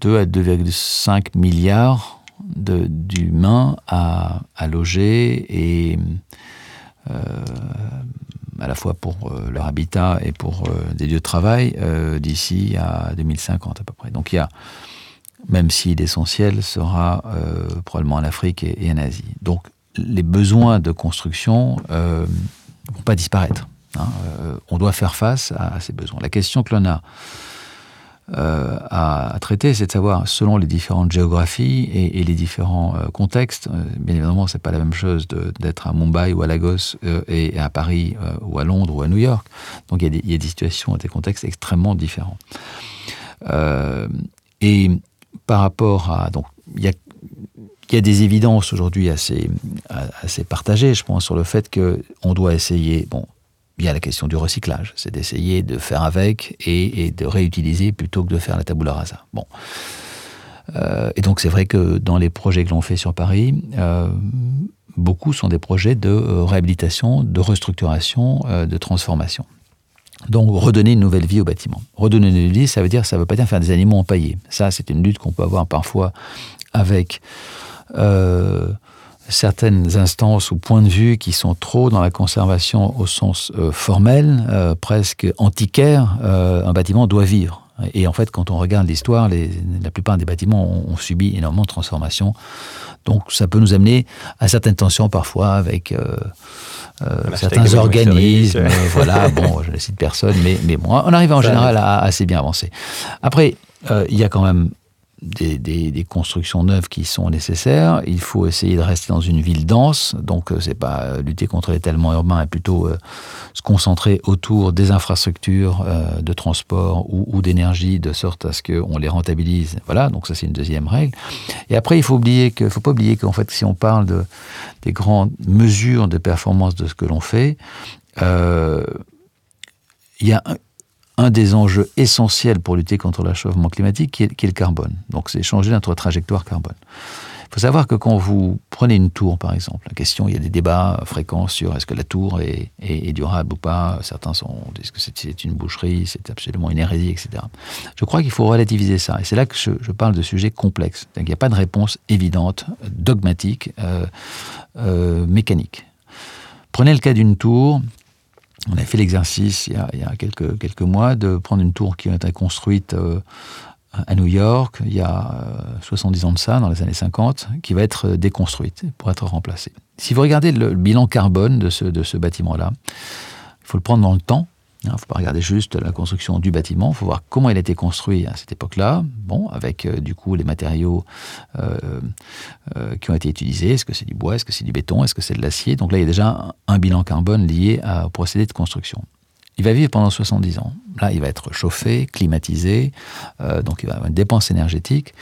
2 à 2,5 milliards d'humains à, à, loger et euh, à la fois pour euh, leur habitat et pour des lieux de travail d'ici à 2050 à peu près. Donc il y a même si l'essentiel sera euh, probablement en Afrique et, en Asie. Donc les besoins de construction ne euh, vont pas disparaître. Hein. Euh, on doit faire face à, ces besoins. La question que l'on a à, traiter, c'est de savoir, selon les différentes géographies et, les différents contextes, bien évidemment, c'est pas la même chose d'être à Mumbai ou à Lagos et, à Paris ou à Londres ou à New York. Donc il y, a des, il y a des situations, des contextes extrêmement différents. et par rapport à. Donc, il y a, y a des évidences aujourd'hui assez, assez partagées, je pense, sur le fait qu'on doit essayer, bon, il y a la question du recyclage, c'est d'essayer de faire avec et, de réutiliser plutôt que de faire la tabula rasa. Bon. Euh, et donc c'est vrai que dans les projets que l'on fait sur Paris, euh, beaucoup sont des projets de euh, réhabilitation, de restructuration, de transformation. Donc redonner une nouvelle vie au bâtiment. Redonner une nouvelle vie, ça veut dire, ça veut pas dire faire des animaux empaillés. Ça, c'est une lutte qu'on peut avoir parfois avec certaines instances ou points de vue qui sont trop dans la conservation au sens euh, formel, euh, presque antiquaire, euh, un bâtiment doit vivre. Et en fait, quand on regarde l'histoire, la plupart des bâtiments ont, subi énormément de transformations. Donc ça peut nous amener à certaines tensions parfois avec certains organismes. voilà, bon, je ne cite personne, mais, mais bon, on arrive en général à, à assez bien avancer. Après, il y a quand même des, constructions neuves qui sont nécessaires. Il faut essayer de rester dans une ville dense. Donc, euh, c'est pas euh, lutter contre l'étalement urbain, mais plutôt euh, se concentrer autour des infrastructures de transport ou, d'énergie, de sorte à ce qu'on les rentabilise. Voilà. Donc, ça, c'est une deuxième règle. Et après, il faut oublier que, faut pas oublier qu'en fait, si on parle de, des grandes mesures de performance de ce que l'on fait, il y a un des enjeux essentiels pour lutter contre l'achèvement climatique, qui est, le carbone. Donc, c'est changer notre trajectoire carbone. Il faut savoir que quand vous prenez une tour, par exemple, la question, il y a des débats fréquents sur est-ce que la tour est, durable ou pas. Certains sont, disent que c'est une boucherie, c'est absolument une hérésie, etc. Je crois qu'il faut relativiser ça. Et c'est là que je, parle de sujets complexes. Il n'y a pas de réponse évidente, dogmatique, euh, euh, mécanique. Prenez le cas d'une tour on a fait l'exercice il, y a, quelques, mois de prendre une tour qui a été construite euh, à New York il y a 70 euh, ans de ça, dans les années 50, qui va être déconstruite pour être remplacée. Si vous regardez le bilan carbone de ce bâtiment-là, il faut le prendre dans le temps. Il ne faut pas regarder juste la construction du bâtiment, il faut voir comment il a été construit à cette époque-là, bon, avec euh, du coup les matériaux euh, euh, qui ont été utilisés, est-ce que c'est du bois, est-ce que c'est du béton, est-ce que c'est de l'acier? Donc là, il y a déjà un bilan carbone lié au procédé de construction. Il va vivre pendant 70 ans. Là, il va être chauffé, climatisé, euh, donc il va avoir une dépense énergétique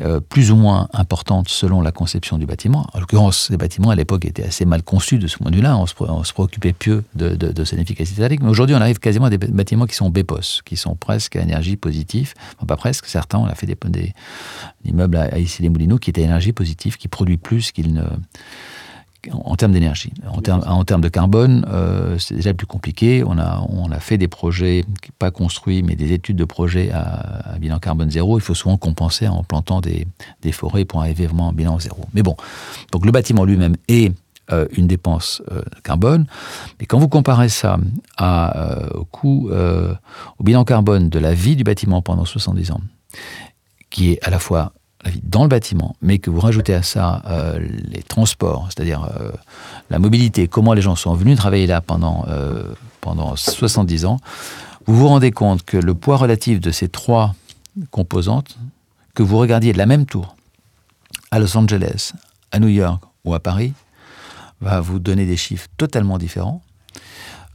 euh, plus ou moins importante selon la conception du bâtiment. En l'occurrence, ces bâtiments à l'époque étaient assez mal conçus de ce point de vue-là. On, se, préoccupait peu de, de, son efficacité thermique. Mais aujourd'hui, on arrive quasiment à des bâtiments qui sont BEPOS, qui sont presque à énergie positive. Enfin, pas presque, certains, on a fait des, immeubles à, Issy-les-Moulineaux qui étaient à énergie positive, qui produit plus qu'ils ne en termes d'énergie. En, termes, de carbone, euh, c'est déjà plus compliqué. On a, on a fait des projets, pas construits, mais des études de projets à, bilan carbone zéro. Il faut souvent compenser en plantant des, forêts pour arriver vraiment en bilan zéro. Mais bon, donc le bâtiment lui-même est euh, une dépense euh, carbone. Mais quand vous comparez ça à, au coût, au bilan carbone de la vie du bâtiment pendant 70 ans, qui est à la fois la dans le bâtiment, mais que vous rajoutez à ça euh, les transports, c'est-à-dire euh, la mobilité, comment les gens sont venus travailler là pendant, euh, pendant 70 ans, vous vous rendez compte que le poids relatif de ces trois composantes, que vous regardiez de la même tour à Los Angeles, à New York ou à Paris, va vous donner des chiffres totalement différents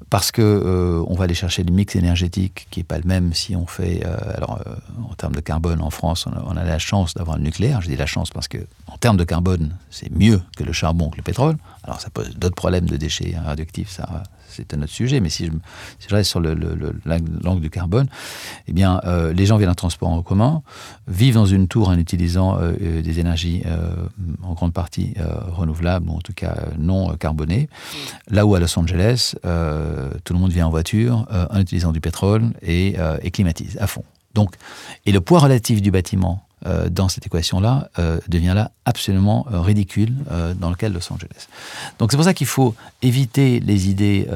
parce que euh, on va aller chercher le mix énergétique qui est pas le même si on fait euh, alors euh, en termes de carbone en France on a, la chance d'avoir le nucléaire. Je dis la chance parce que en termes de carbone c'est mieux que le charbon que le pétrole. Alors ça pose d'autres problèmes de déchets radioactifs ça c'est un autre sujet, mais si je, reste sur l'angle du carbone, eh bien, euh, les gens viennent en transport en commun, vivent dans une tour en utilisant euh, euh, des énergies en grande partie renouvelables, ou en tout cas non carbonées, là où à Los Angeles, tout le monde vient en voiture en utilisant du pétrole et, et climatise à fond. Donc, et le poids relatif du bâtiment euh, dans cette équation-là euh, devient là absolument euh, ridicule dans le cas de Los Angeles. Donc c'est pour ça qu'il faut éviter les idées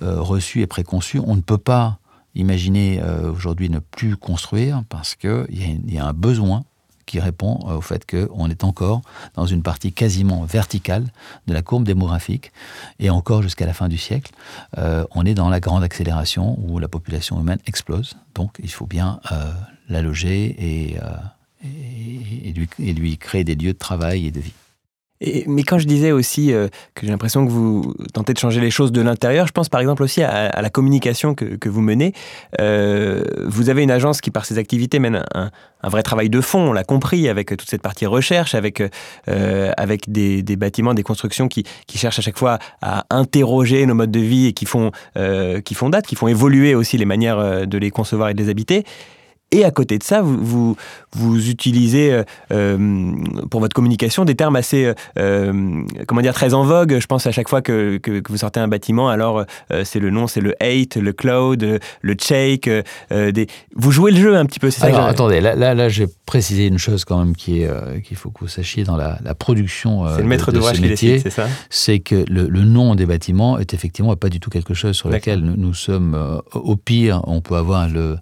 reçues et préconçues. On ne peut pas imaginer aujourd'hui ne plus construire parce qu'il y, y, a un besoin qui répond au fait qu'on est encore dans une partie quasiment verticale de la courbe démographique, et encore jusqu'à la fin du siècle, on est dans la grande accélération où la population humaine explose. Donc il faut bien la loger et, euh, et, lui, créer des lieux de travail et de vie. mais quand je disais aussi euh, que j'ai l'impression que vous tentez de changer les choses de l'intérieur, je pense par exemple aussi à, la communication que, vous menez. Euh, vous avez une agence qui, par ses activités, mène un, vrai travail de fond, on l'a compris, avec toute cette partie recherche, avec, avec des, bâtiments, des constructions qui, cherchent à chaque fois à interroger nos modes de vie et qui font, qui font date, qui font évoluer aussi les manières de les concevoir et de les habiter. Et à côté de ça, vous, vous, utilisez euh, euh, pour votre communication des termes assez, euh, comment dire, très en vogue. Je pense à chaque fois que, vous sortez un bâtiment, alors c'est le nom, c'est le hate, le cloud, le shake. des... Vous jouez le jeu un petit peu, c'est ça Alors attendez, là, là, là j'ai précisé une chose quand même qui qu'il faut que vous sachiez dans la, production. c'est le maître d'ouvrage qui décide, c'est ça? C'est que le, nom des bâtiments est effectivement pas du tout quelque chose sur lequel nous, nous sommes. au pire, on peut avoir le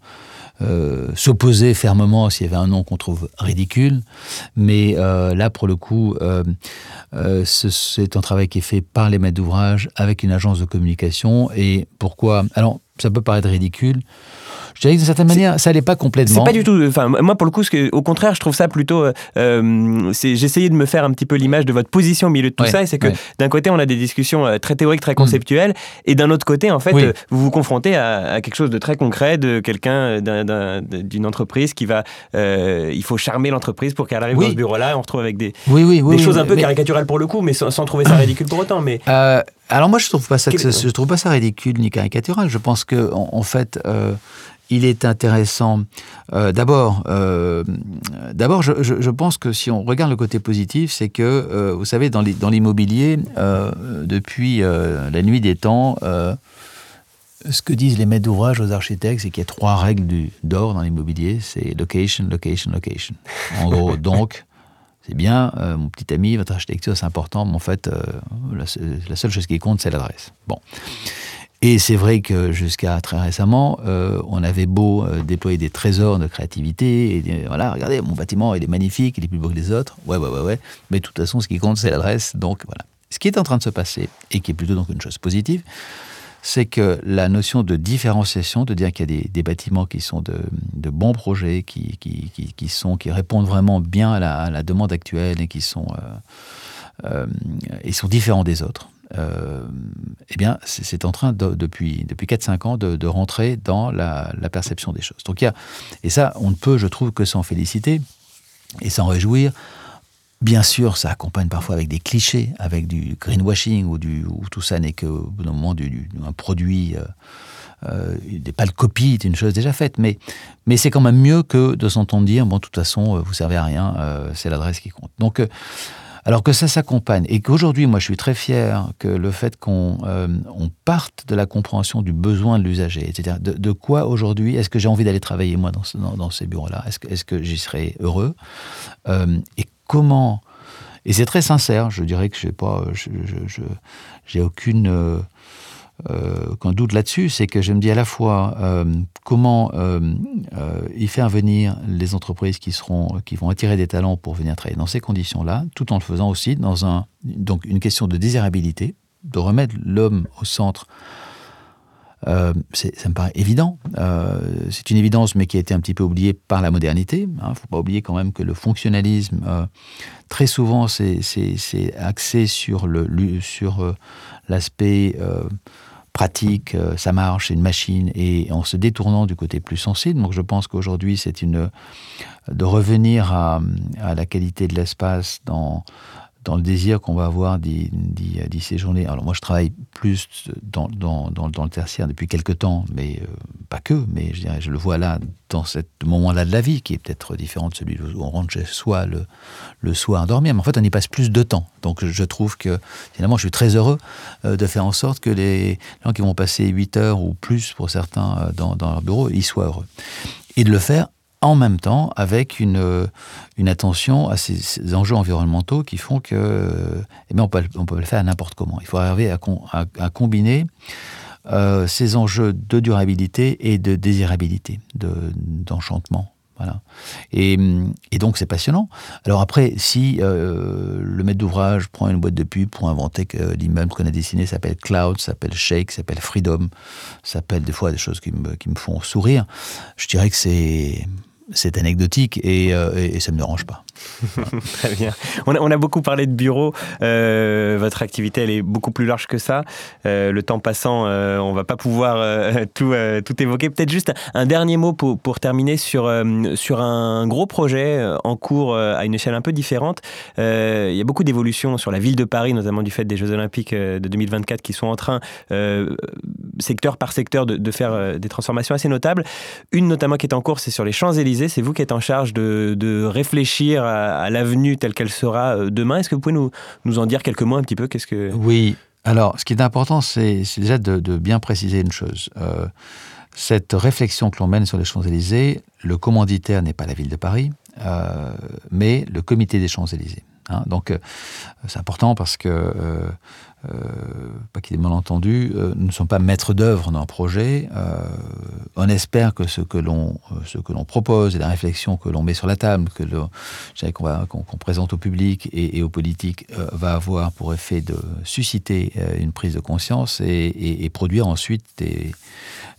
euh, s'opposer fermement s'il y avait un nom qu'on trouve ridicule. Mais euh, là, pour le coup, euh, c'est un travail qui est fait par les maîtres d'ouvrage avec une agence de communication. Et pourquoi? Alors, ça peut paraître ridicule. Je dirais que d'une certaine manière, ça n'allait pas complètement. C'est pas du tout. Enfin, moi, pour le coup, que, au contraire, je trouve ça plutôt. Euh, euh J'essayais de me faire un petit peu l'image de votre position au milieu de tout ça. Et c'est que d'un côté, on a des discussions euh, très théoriques, très mm. conceptuelles. Et d'un autre côté, en fait, euh, vous vous confrontez à, quelque chose de très concret, de quelqu'un, d'une entreprise qui va. il faut charmer l'entreprise pour qu'elle arrive dans ce bureau-là. On retrouve avec des, des choses un peu caricaturales pour le coup, mais sans, trouver ça ridicule pour autant. Mais. Alors moi, je trouve pas ça, je trouve pas ça ridicule ni caricatural. Je pense que en, fait, il est intéressant. Euh, d'abord, euh, d'abord, je, pense que si on regarde le côté positif, c'est que, euh, vous savez, dans l'immobilier, depuis la nuit des temps, ce que disent les maîtres d'ouvrage aux architectes, c'est qu'il y a trois règles d'or dans l'immobilier. C'est location, location, location. En gros, donc, c'est bien, mon petit ami, votre architecture, c'est important, mais en fait, la, la, seule chose qui compte, c'est l'adresse. Bon. Et c'est vrai que jusqu'à très récemment, euh, on avait beau euh, déployer des trésors de créativité, et voilà, regardez, mon bâtiment, il est magnifique, il est plus beau que les autres, ouais, ouais, ouais, ouais, mais de toute façon, ce qui compte, c'est l'adresse, donc voilà. Ce qui est en train de se passer, et qui est plutôt donc une chose positive, c'est que la notion de différenciation, de dire qu'il y a des, bâtiments qui sont de, bons projets, qui, répondent vraiment bien à la, demande actuelle et qui sont, euh, sont différents des autres euh, eh bien, c'est en train, depuis, depuis 4-5 ans, de, rentrer dans la, perception des choses. Donc, il y a, et ça, on ne peut, je trouve, que s'en féliciter et s'en réjouir. Bien sûr, ça accompagne parfois avec des clichés, avec du greenwashing, ou où tout ça n'est que, au bout d'un moment, du, un produit. Euh, euh, pas le copie, c'est une chose déjà faite, mais, mais c'est quand même mieux que de s'entendre dire, bon, de toute façon, vous servez à rien, euh, c'est l'adresse qui compte. Donc, alors que ça s'accompagne et qu'aujourd'hui, moi, je suis très fier que le fait qu'on euh, parte de la compréhension du besoin de l'usager, c'est-à-dire de, quoi aujourd'hui est-ce que j'ai envie d'aller travailler moi dans, ces bureaux-là? Est-ce que, est que j'y serais heureux? Euh, comment Et c'est très sincère. Je dirais que je j'ai aucune euh, euh, doute là-dessus, c'est que je me dis à la fois euh, comment y faire venir les entreprises qui vont attirer des talents pour venir travailler dans ces conditions-là, tout en le faisant aussi dans un, une question de désirabilité, de remettre l'homme au centre. Ça me paraît évident. c'est une évidence, mais qui a été un petit peu oubliée par la modernité. Il hein. ne faut pas oublier quand même que le fonctionnalisme, très souvent, c'est axé sur sur l'aspect pratique, euh, ça marche, c'est une machine, et en se détournant du côté plus sensible. Donc je pense qu'aujourd'hui, c'est de revenir à, la qualité de l'espace dans dans le désir qu'on va avoir d'y, séjourner. Alors moi, je travaille plus dans, le tertiaire depuis quelques temps, mais euh, pas que, mais je le vois là, dans ce moment-là de la vie, qui est peut-être différent de celui où on rentre chez soi le, le soir dormir, mais en fait, on y passe plus de temps. Donc je trouve que, finalement, je suis très heureux euh, de faire en sorte que les gens qui vont passer 8 heures ou plus pour certains euh, dans, dans leur bureau, ils soient heureux. Et de le faire en même temps avec une, euh, une attention à ces, enjeux environnementaux qui font que eh on, peut, on peut le faire n'importe comment. Il faut arriver à, à, combiner euh, ces enjeux de durabilité et de désirabilité, d'enchantement. Voilà. Et, et donc c'est passionnant. Alors après, si euh, le maître d'ouvrage prend une boîte de pub pour inventer que l'immeuble qu'on a dessiné s'appelle Cloud, s'appelle Shake, s'appelle Freedom, s'appelle des fois des choses qui me, qui me font sourire, je dirais que c'est c'est anecdotique et, et, ça ne me dérange pas. Très bien. On a, beaucoup parlé de bureau. votre activité, elle est beaucoup plus large que ça. le temps passant, on va pas pouvoir tout, tout évoquer. Peut-être juste un dernier mot pour, terminer sur, un gros projet en cours à une échelle un peu différente. il y a beaucoup d'évolutions sur la ville de Paris, notamment du fait des Jeux Olympiques de 2024 qui sont en train, secteur par secteur, de faire des transformations assez notables. Une notamment qui est en cours, c'est sur les Champs-Élysées. C'est vous qui êtes en charge de, réfléchir à, l'avenue telle qu'elle sera euh, demain. Est-ce que vous pouvez nous, nous en dire quelques mots un petit peu Qu'est-ce que... Oui. Alors, ce qui est important, c'est déjà de, bien préciser une chose. Euh, cette réflexion que l'on mène sur les Champs-Élysées, le commanditaire n'est pas la ville de Paris, euh, mais le comité des Champs-Élysées. Hein. donc, c'est important parce que pas qu'il y ait malentendu, euh, nous ne sommes pas maîtres d'œuvre dans un projet. Euh, on espère que ce que l'on ce que l'on propose et la réflexion que l'on met sur la table, que qu'on qu'on présente au public et, aux politiques, va avoir pour effet de susciter une prise de conscience et, produire ensuite des,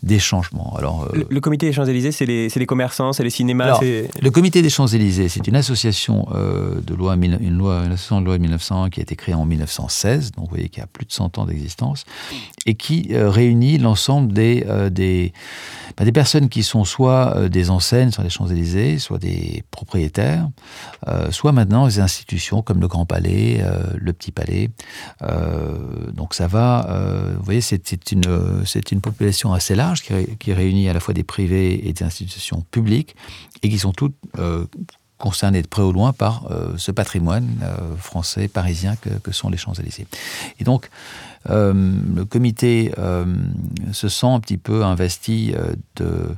des changements. Alors, le, comité des Champs-Élysées, c'est les, les, commerçants, c'est les cinémas Le comité des Champs-Élysées, c'est une association de loi, une loi, une association de loi de 1901 qui a été créée en 1916. Donc, vous voyez qui a plus de 100 ans d'existence, et qui euh, réunit l'ensemble des, euh, des, bah, des, personnes qui sont soit euh, des enseignes sur les Champs-Élysées, soit des propriétaires, soit maintenant des institutions comme le Grand Palais, le Petit Palais. donc ça va, vous voyez, c'est une, une population assez large qui, réunit à la fois des privés et des institutions publiques, et qui sont toutes concernés de près ou loin par euh, ce patrimoine euh, français, parisien que, sont les Champs-Élysées. Et donc, euh, le comité se sent un petit peu investi de,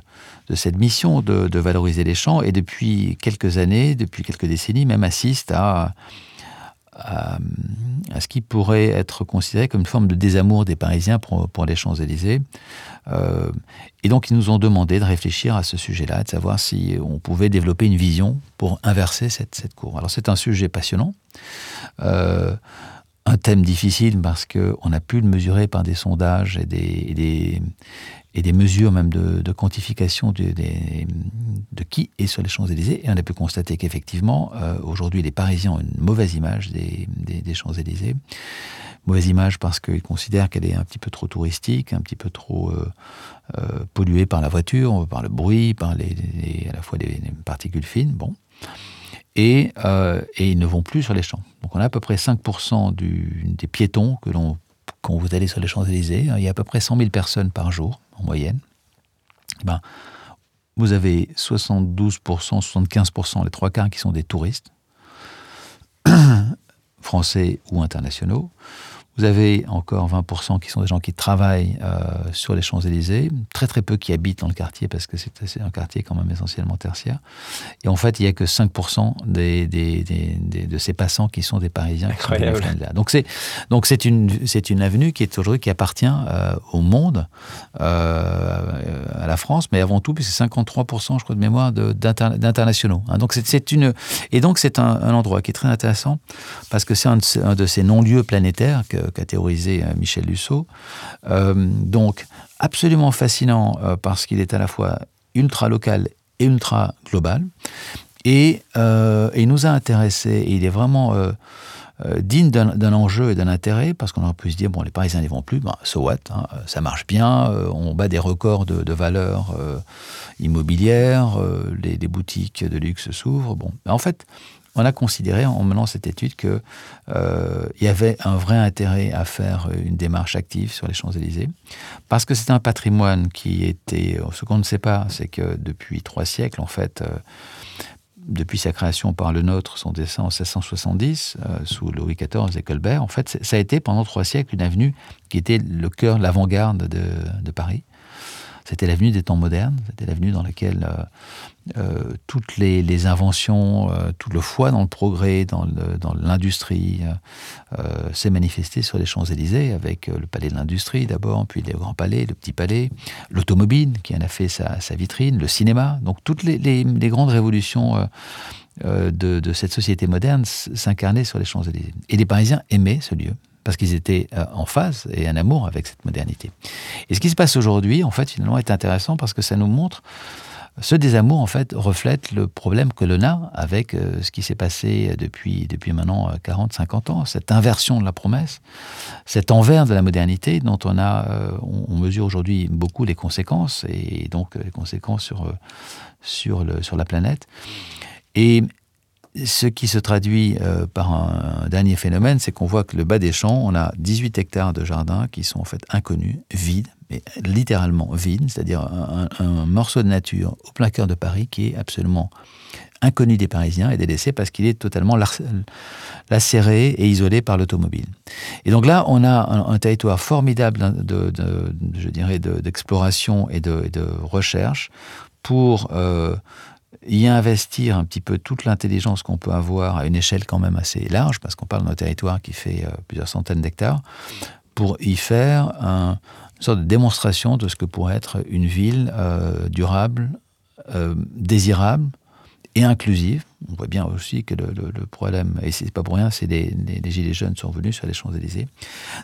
cette mission de, valoriser les champs et depuis quelques années, depuis quelques décennies, même assiste à à, ce qui pourrait être considéré comme une forme de désamour des Parisiens pour, les Champs-Élysées. Euh, et donc, ils nous ont demandé de réfléchir à ce sujet-là, de savoir si on pouvait développer une vision pour inverser cette, cette cour. Alors, c'est un sujet passionnant. Euh, un thème difficile parce qu'on a pu le mesurer par des sondages et des, et des mesures même de, quantification de, qui est sur les Champs-Élysées. Et on a pu constater qu'effectivement, euh, aujourd'hui, les Parisiens ont une mauvaise image des, des, Champs-Élysées. Mauvaise image parce qu'ils considèrent qu'elle est un petit peu trop touristique, un petit peu trop euh, euh, polluée par la voiture, par le bruit, par les, à la fois des, particules fines. Bon. Et, et, ils ne vont plus sur les champs. Donc on a à peu près 5% du, des piétons que l'on quand vous allez sur les Champs-Élysées, il y a à peu près 100 000 personnes par jour en moyenne, ben, vous avez 72%, 75%, les trois quarts qui sont des touristes, français ou internationaux. Vous avez encore 20% qui sont des gens qui travaillent euh, sur les Champs-Élysées, très très peu qui habitent dans le quartier parce que c'est un quartier quand même essentiellement tertiaire. Et en fait, il n'y a que 5% des, des, des, de ces passants qui sont des Parisiens. Qui sont donc c'est donc c'est une c'est une avenue qui est aujourd'hui qui appartient euh, au monde, euh, à la France, mais avant tout puisque c'est 53% je crois de mémoire d'internationaux. Hein. Donc c'est une et donc c'est un, endroit qui est très intéressant parce que c'est un, un, de ces non-lieux planétaires que qu'a théorisé euh, Michel Lusso. Euh, donc, absolument fascinant euh, parce qu'il est à la fois ultra local et ultra global. Et, il nous a intéressés, et il est vraiment digne d'un enjeu et d'un intérêt, parce qu'on aurait pu se dire, bon, les Parisiens n'y vont plus, ben, so what, hein, ça marche bien, on bat des records de, de valeur immobilière, les, les, boutiques de luxe s'ouvrent. Bon, en fait, on a considéré en menant cette étude qu'il euh, y avait un vrai intérêt à faire une démarche active sur les Champs-Élysées, parce que c'est un patrimoine qui était... Ce qu'on ne sait pas, c'est que depuis trois siècles, en fait, euh, depuis sa création par le nôtre, son décès en 1670, euh, sous Louis XIV et Colbert, en fait, ça a été pendant trois siècles une avenue qui était le cœur, l'avant-garde de, Paris. C'était l'avenue des temps modernes, c'était l'avenue dans laquelle euh, toutes les, inventions, euh, tout le foi dans le progrès, dans l'industrie, euh, s'est manifesté sur les Champs-Élysées, avec le palais de l'industrie d'abord, puis les grands palais, le petit palais, l'automobile qui en a fait sa, vitrine, le cinéma. Donc toutes les, grandes révolutions de, cette société moderne s'incarnaient sur les Champs-Élysées. Et les Parisiens aimaient ce lieu parce qu'ils étaient en phase et en amour avec cette modernité. Et ce qui se passe aujourd'hui, en fait, finalement, est intéressant parce que ça nous montre ce désamour, en fait, reflète le problème que l'on a avec euh, ce qui s'est passé depuis, depuis maintenant 40, euh, 50 ans, cette inversion de la promesse, cet envers de la modernité dont on a, euh, on, mesure aujourd'hui beaucoup les conséquences, et donc les conséquences sur, sur, le, sur la planète. Et ce qui se traduit par un, dernier phénomène, c'est qu'on voit que le bas des champs, on a 18 hectares de jardins qui sont en fait inconnus, vides, mais littéralement vide, c'est-à-dire un, morceau de nature au plein cœur de Paris qui est absolument inconnu des Parisiens et des délaissé parce qu'il est totalement lacéré et isolé par l'automobile. Et donc là, on a un, territoire formidable je dirais, d'exploration et, de, recherche pour euh, y investir un petit peu toute l'intelligence qu'on peut avoir à une échelle quand même assez large, parce qu'on parle d'un territoire qui fait euh, plusieurs centaines d'hectares, pour y faire un, une sorte de démonstration de ce que pourrait être une ville euh, durable, euh, désirable et inclusive. On voit bien aussi que le, problème, et c'est pas pour rien, c'est les, les, Gilets jaunes sont venus sur les Champs-Élysées.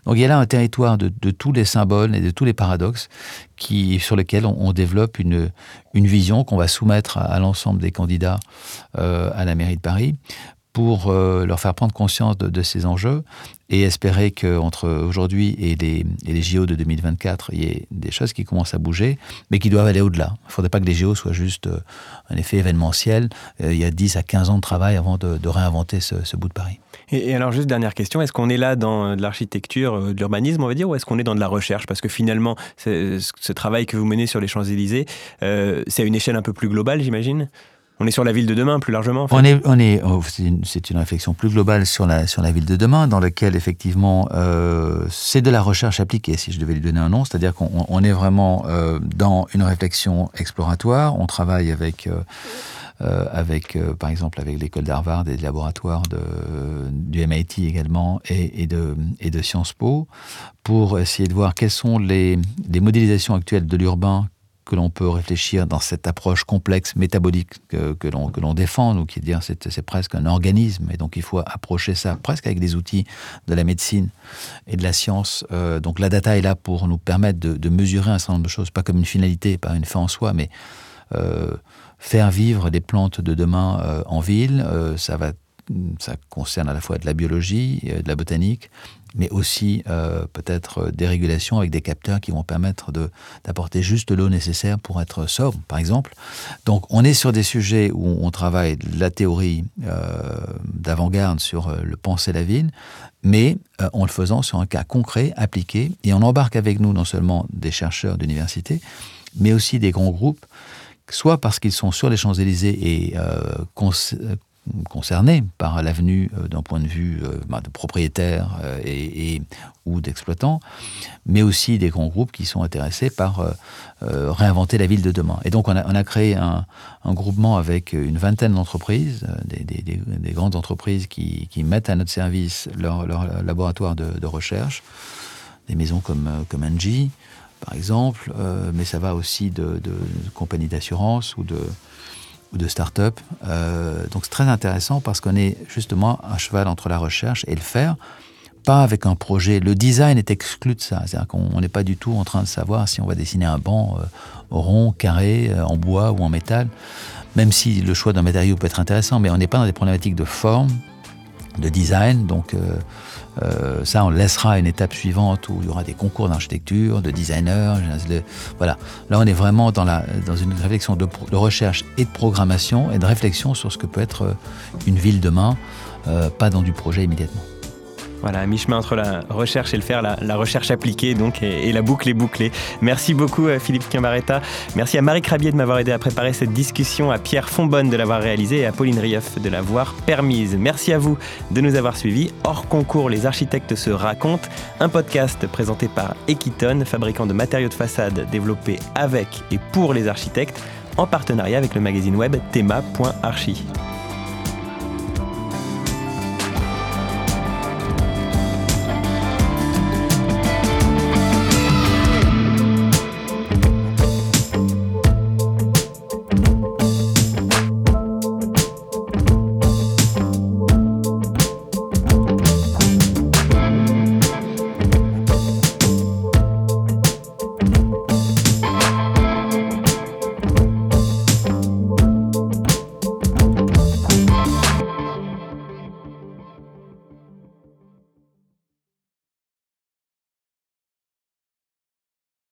Donc il y a là un territoire de, tous les symboles et de tous les paradoxes qui, sur lesquels on, développe une, une vision qu'on va soumettre à, l'ensemble des candidats euh, à la mairie de Paris pour leur faire prendre conscience de, ces enjeux et espérer qu'entre aujourd'hui et les, et JO de 2024, il y ait des choses qui commencent à bouger, mais qui doivent aller au-delà. Il ne faudrait pas que les JO soient juste euh, un effet événementiel. Euh, il y a 10 à 15 ans de travail avant de, réinventer ce, bout de Paris. Et, alors, juste dernière question, est-ce qu'on est là dans euh, de l'architecture, de l'urbanisme, on va dire, ou est-ce qu'on est dans de la recherche? Parce que finalement, ce travail que vous menez sur les Champs-Élysées, c'est à une échelle un peu plus globale, j'imagine? On est sur la ville de demain plus largement. On est, oh, c'est une, réflexion plus globale sur la ville de demain, dans laquelle effectivement euh, c'est de la recherche appliquée, si je devais lui donner un nom, c'est-à-dire qu'on est vraiment euh, dans une réflexion exploratoire. On travaille avec euh, par exemple avec l'école d'Harvard et les laboratoires de, du MIT également et, de Sciences Po pour essayer de voir quelles sont les modélisations actuelles de l'urbain que l'on peut réfléchir dans cette approche complexe métabolique que, que l'on défend, donc qui dire c'est, presque un organisme, et donc il faut approcher ça presque avec des outils de la médecine et de la science. Euh, donc la data est là pour nous permettre de, mesurer un certain nombre de choses, pas comme une finalité, pas une fin en soi, mais euh, faire vivre les plantes de demain euh, en ville, ça va ça concerne à la fois de la biologie, de la botanique, mais aussi euh, peut-être euh, des régulations avec des capteurs qui vont permettre d'apporter juste l'eau nécessaire pour être sobre, par exemple. Donc on est sur des sujets où on travaille la théorie d'avant-garde sur le penser la ville, mais en le faisant sur un cas concret, appliqué, et on embarque avec nous non seulement des chercheurs d'université, mais aussi des grands groupes soit parce qu'ils sont sur les Champs-Élysées et euh, concernés par l'avenue euh, d'un point de vue euh, bah, de propriétaires euh, et, ou d'exploitants, mais aussi des grands groupes qui sont intéressés par réinventer la ville de demain. Et donc on a, créé un, groupement avec une vingtaine d'entreprises, des, des, des, grandes entreprises qui, mettent à notre service leur, leur laboratoire de, recherche, des maisons comme, comme Engie, par exemple, mais ça va aussi de compagnies d'assurance ou de de start-up. Euh, donc c'est très intéressant parce qu'on est justement à cheval entre la recherche et le faire, pas avec un projet. Le design est exclu de ça, c'est-à-dire qu'on n'est pas du tout en train de savoir si on va dessiner un banc euh, rond, carré, euh, en bois ou en métal, même si le choix d'un matériau peut être intéressant, mais on n'est pas dans des problématiques de forme, de design, donc euh, ça, on laissera une étape suivante où il y aura des concours d'architecture, de designers. voilà. Là, on est vraiment dans, la, dans une réflexion de, recherche et de programmation et de réflexion sur ce que peut être euh, une ville demain, euh, pas dans du projet immédiatement. Voilà, à mi-chemin entre la recherche et le faire, la, recherche appliquée donc et, la boucle est bouclée. Merci beaucoup euh, Philippe Quimbaretta. Merci à Marie Crabier de m'avoir aidé à préparer cette discussion, à Pierre Fonbonne de l'avoir réalisée et à Pauline Rieuf de l'avoir permise. Merci à vous de nous avoir suivis. Hors concours, les architectes se racontent. Un podcast présenté par Equiton, fabricant de matériaux de façade développé avec et pour les architectes, en partenariat avec le magazine web thema.archi.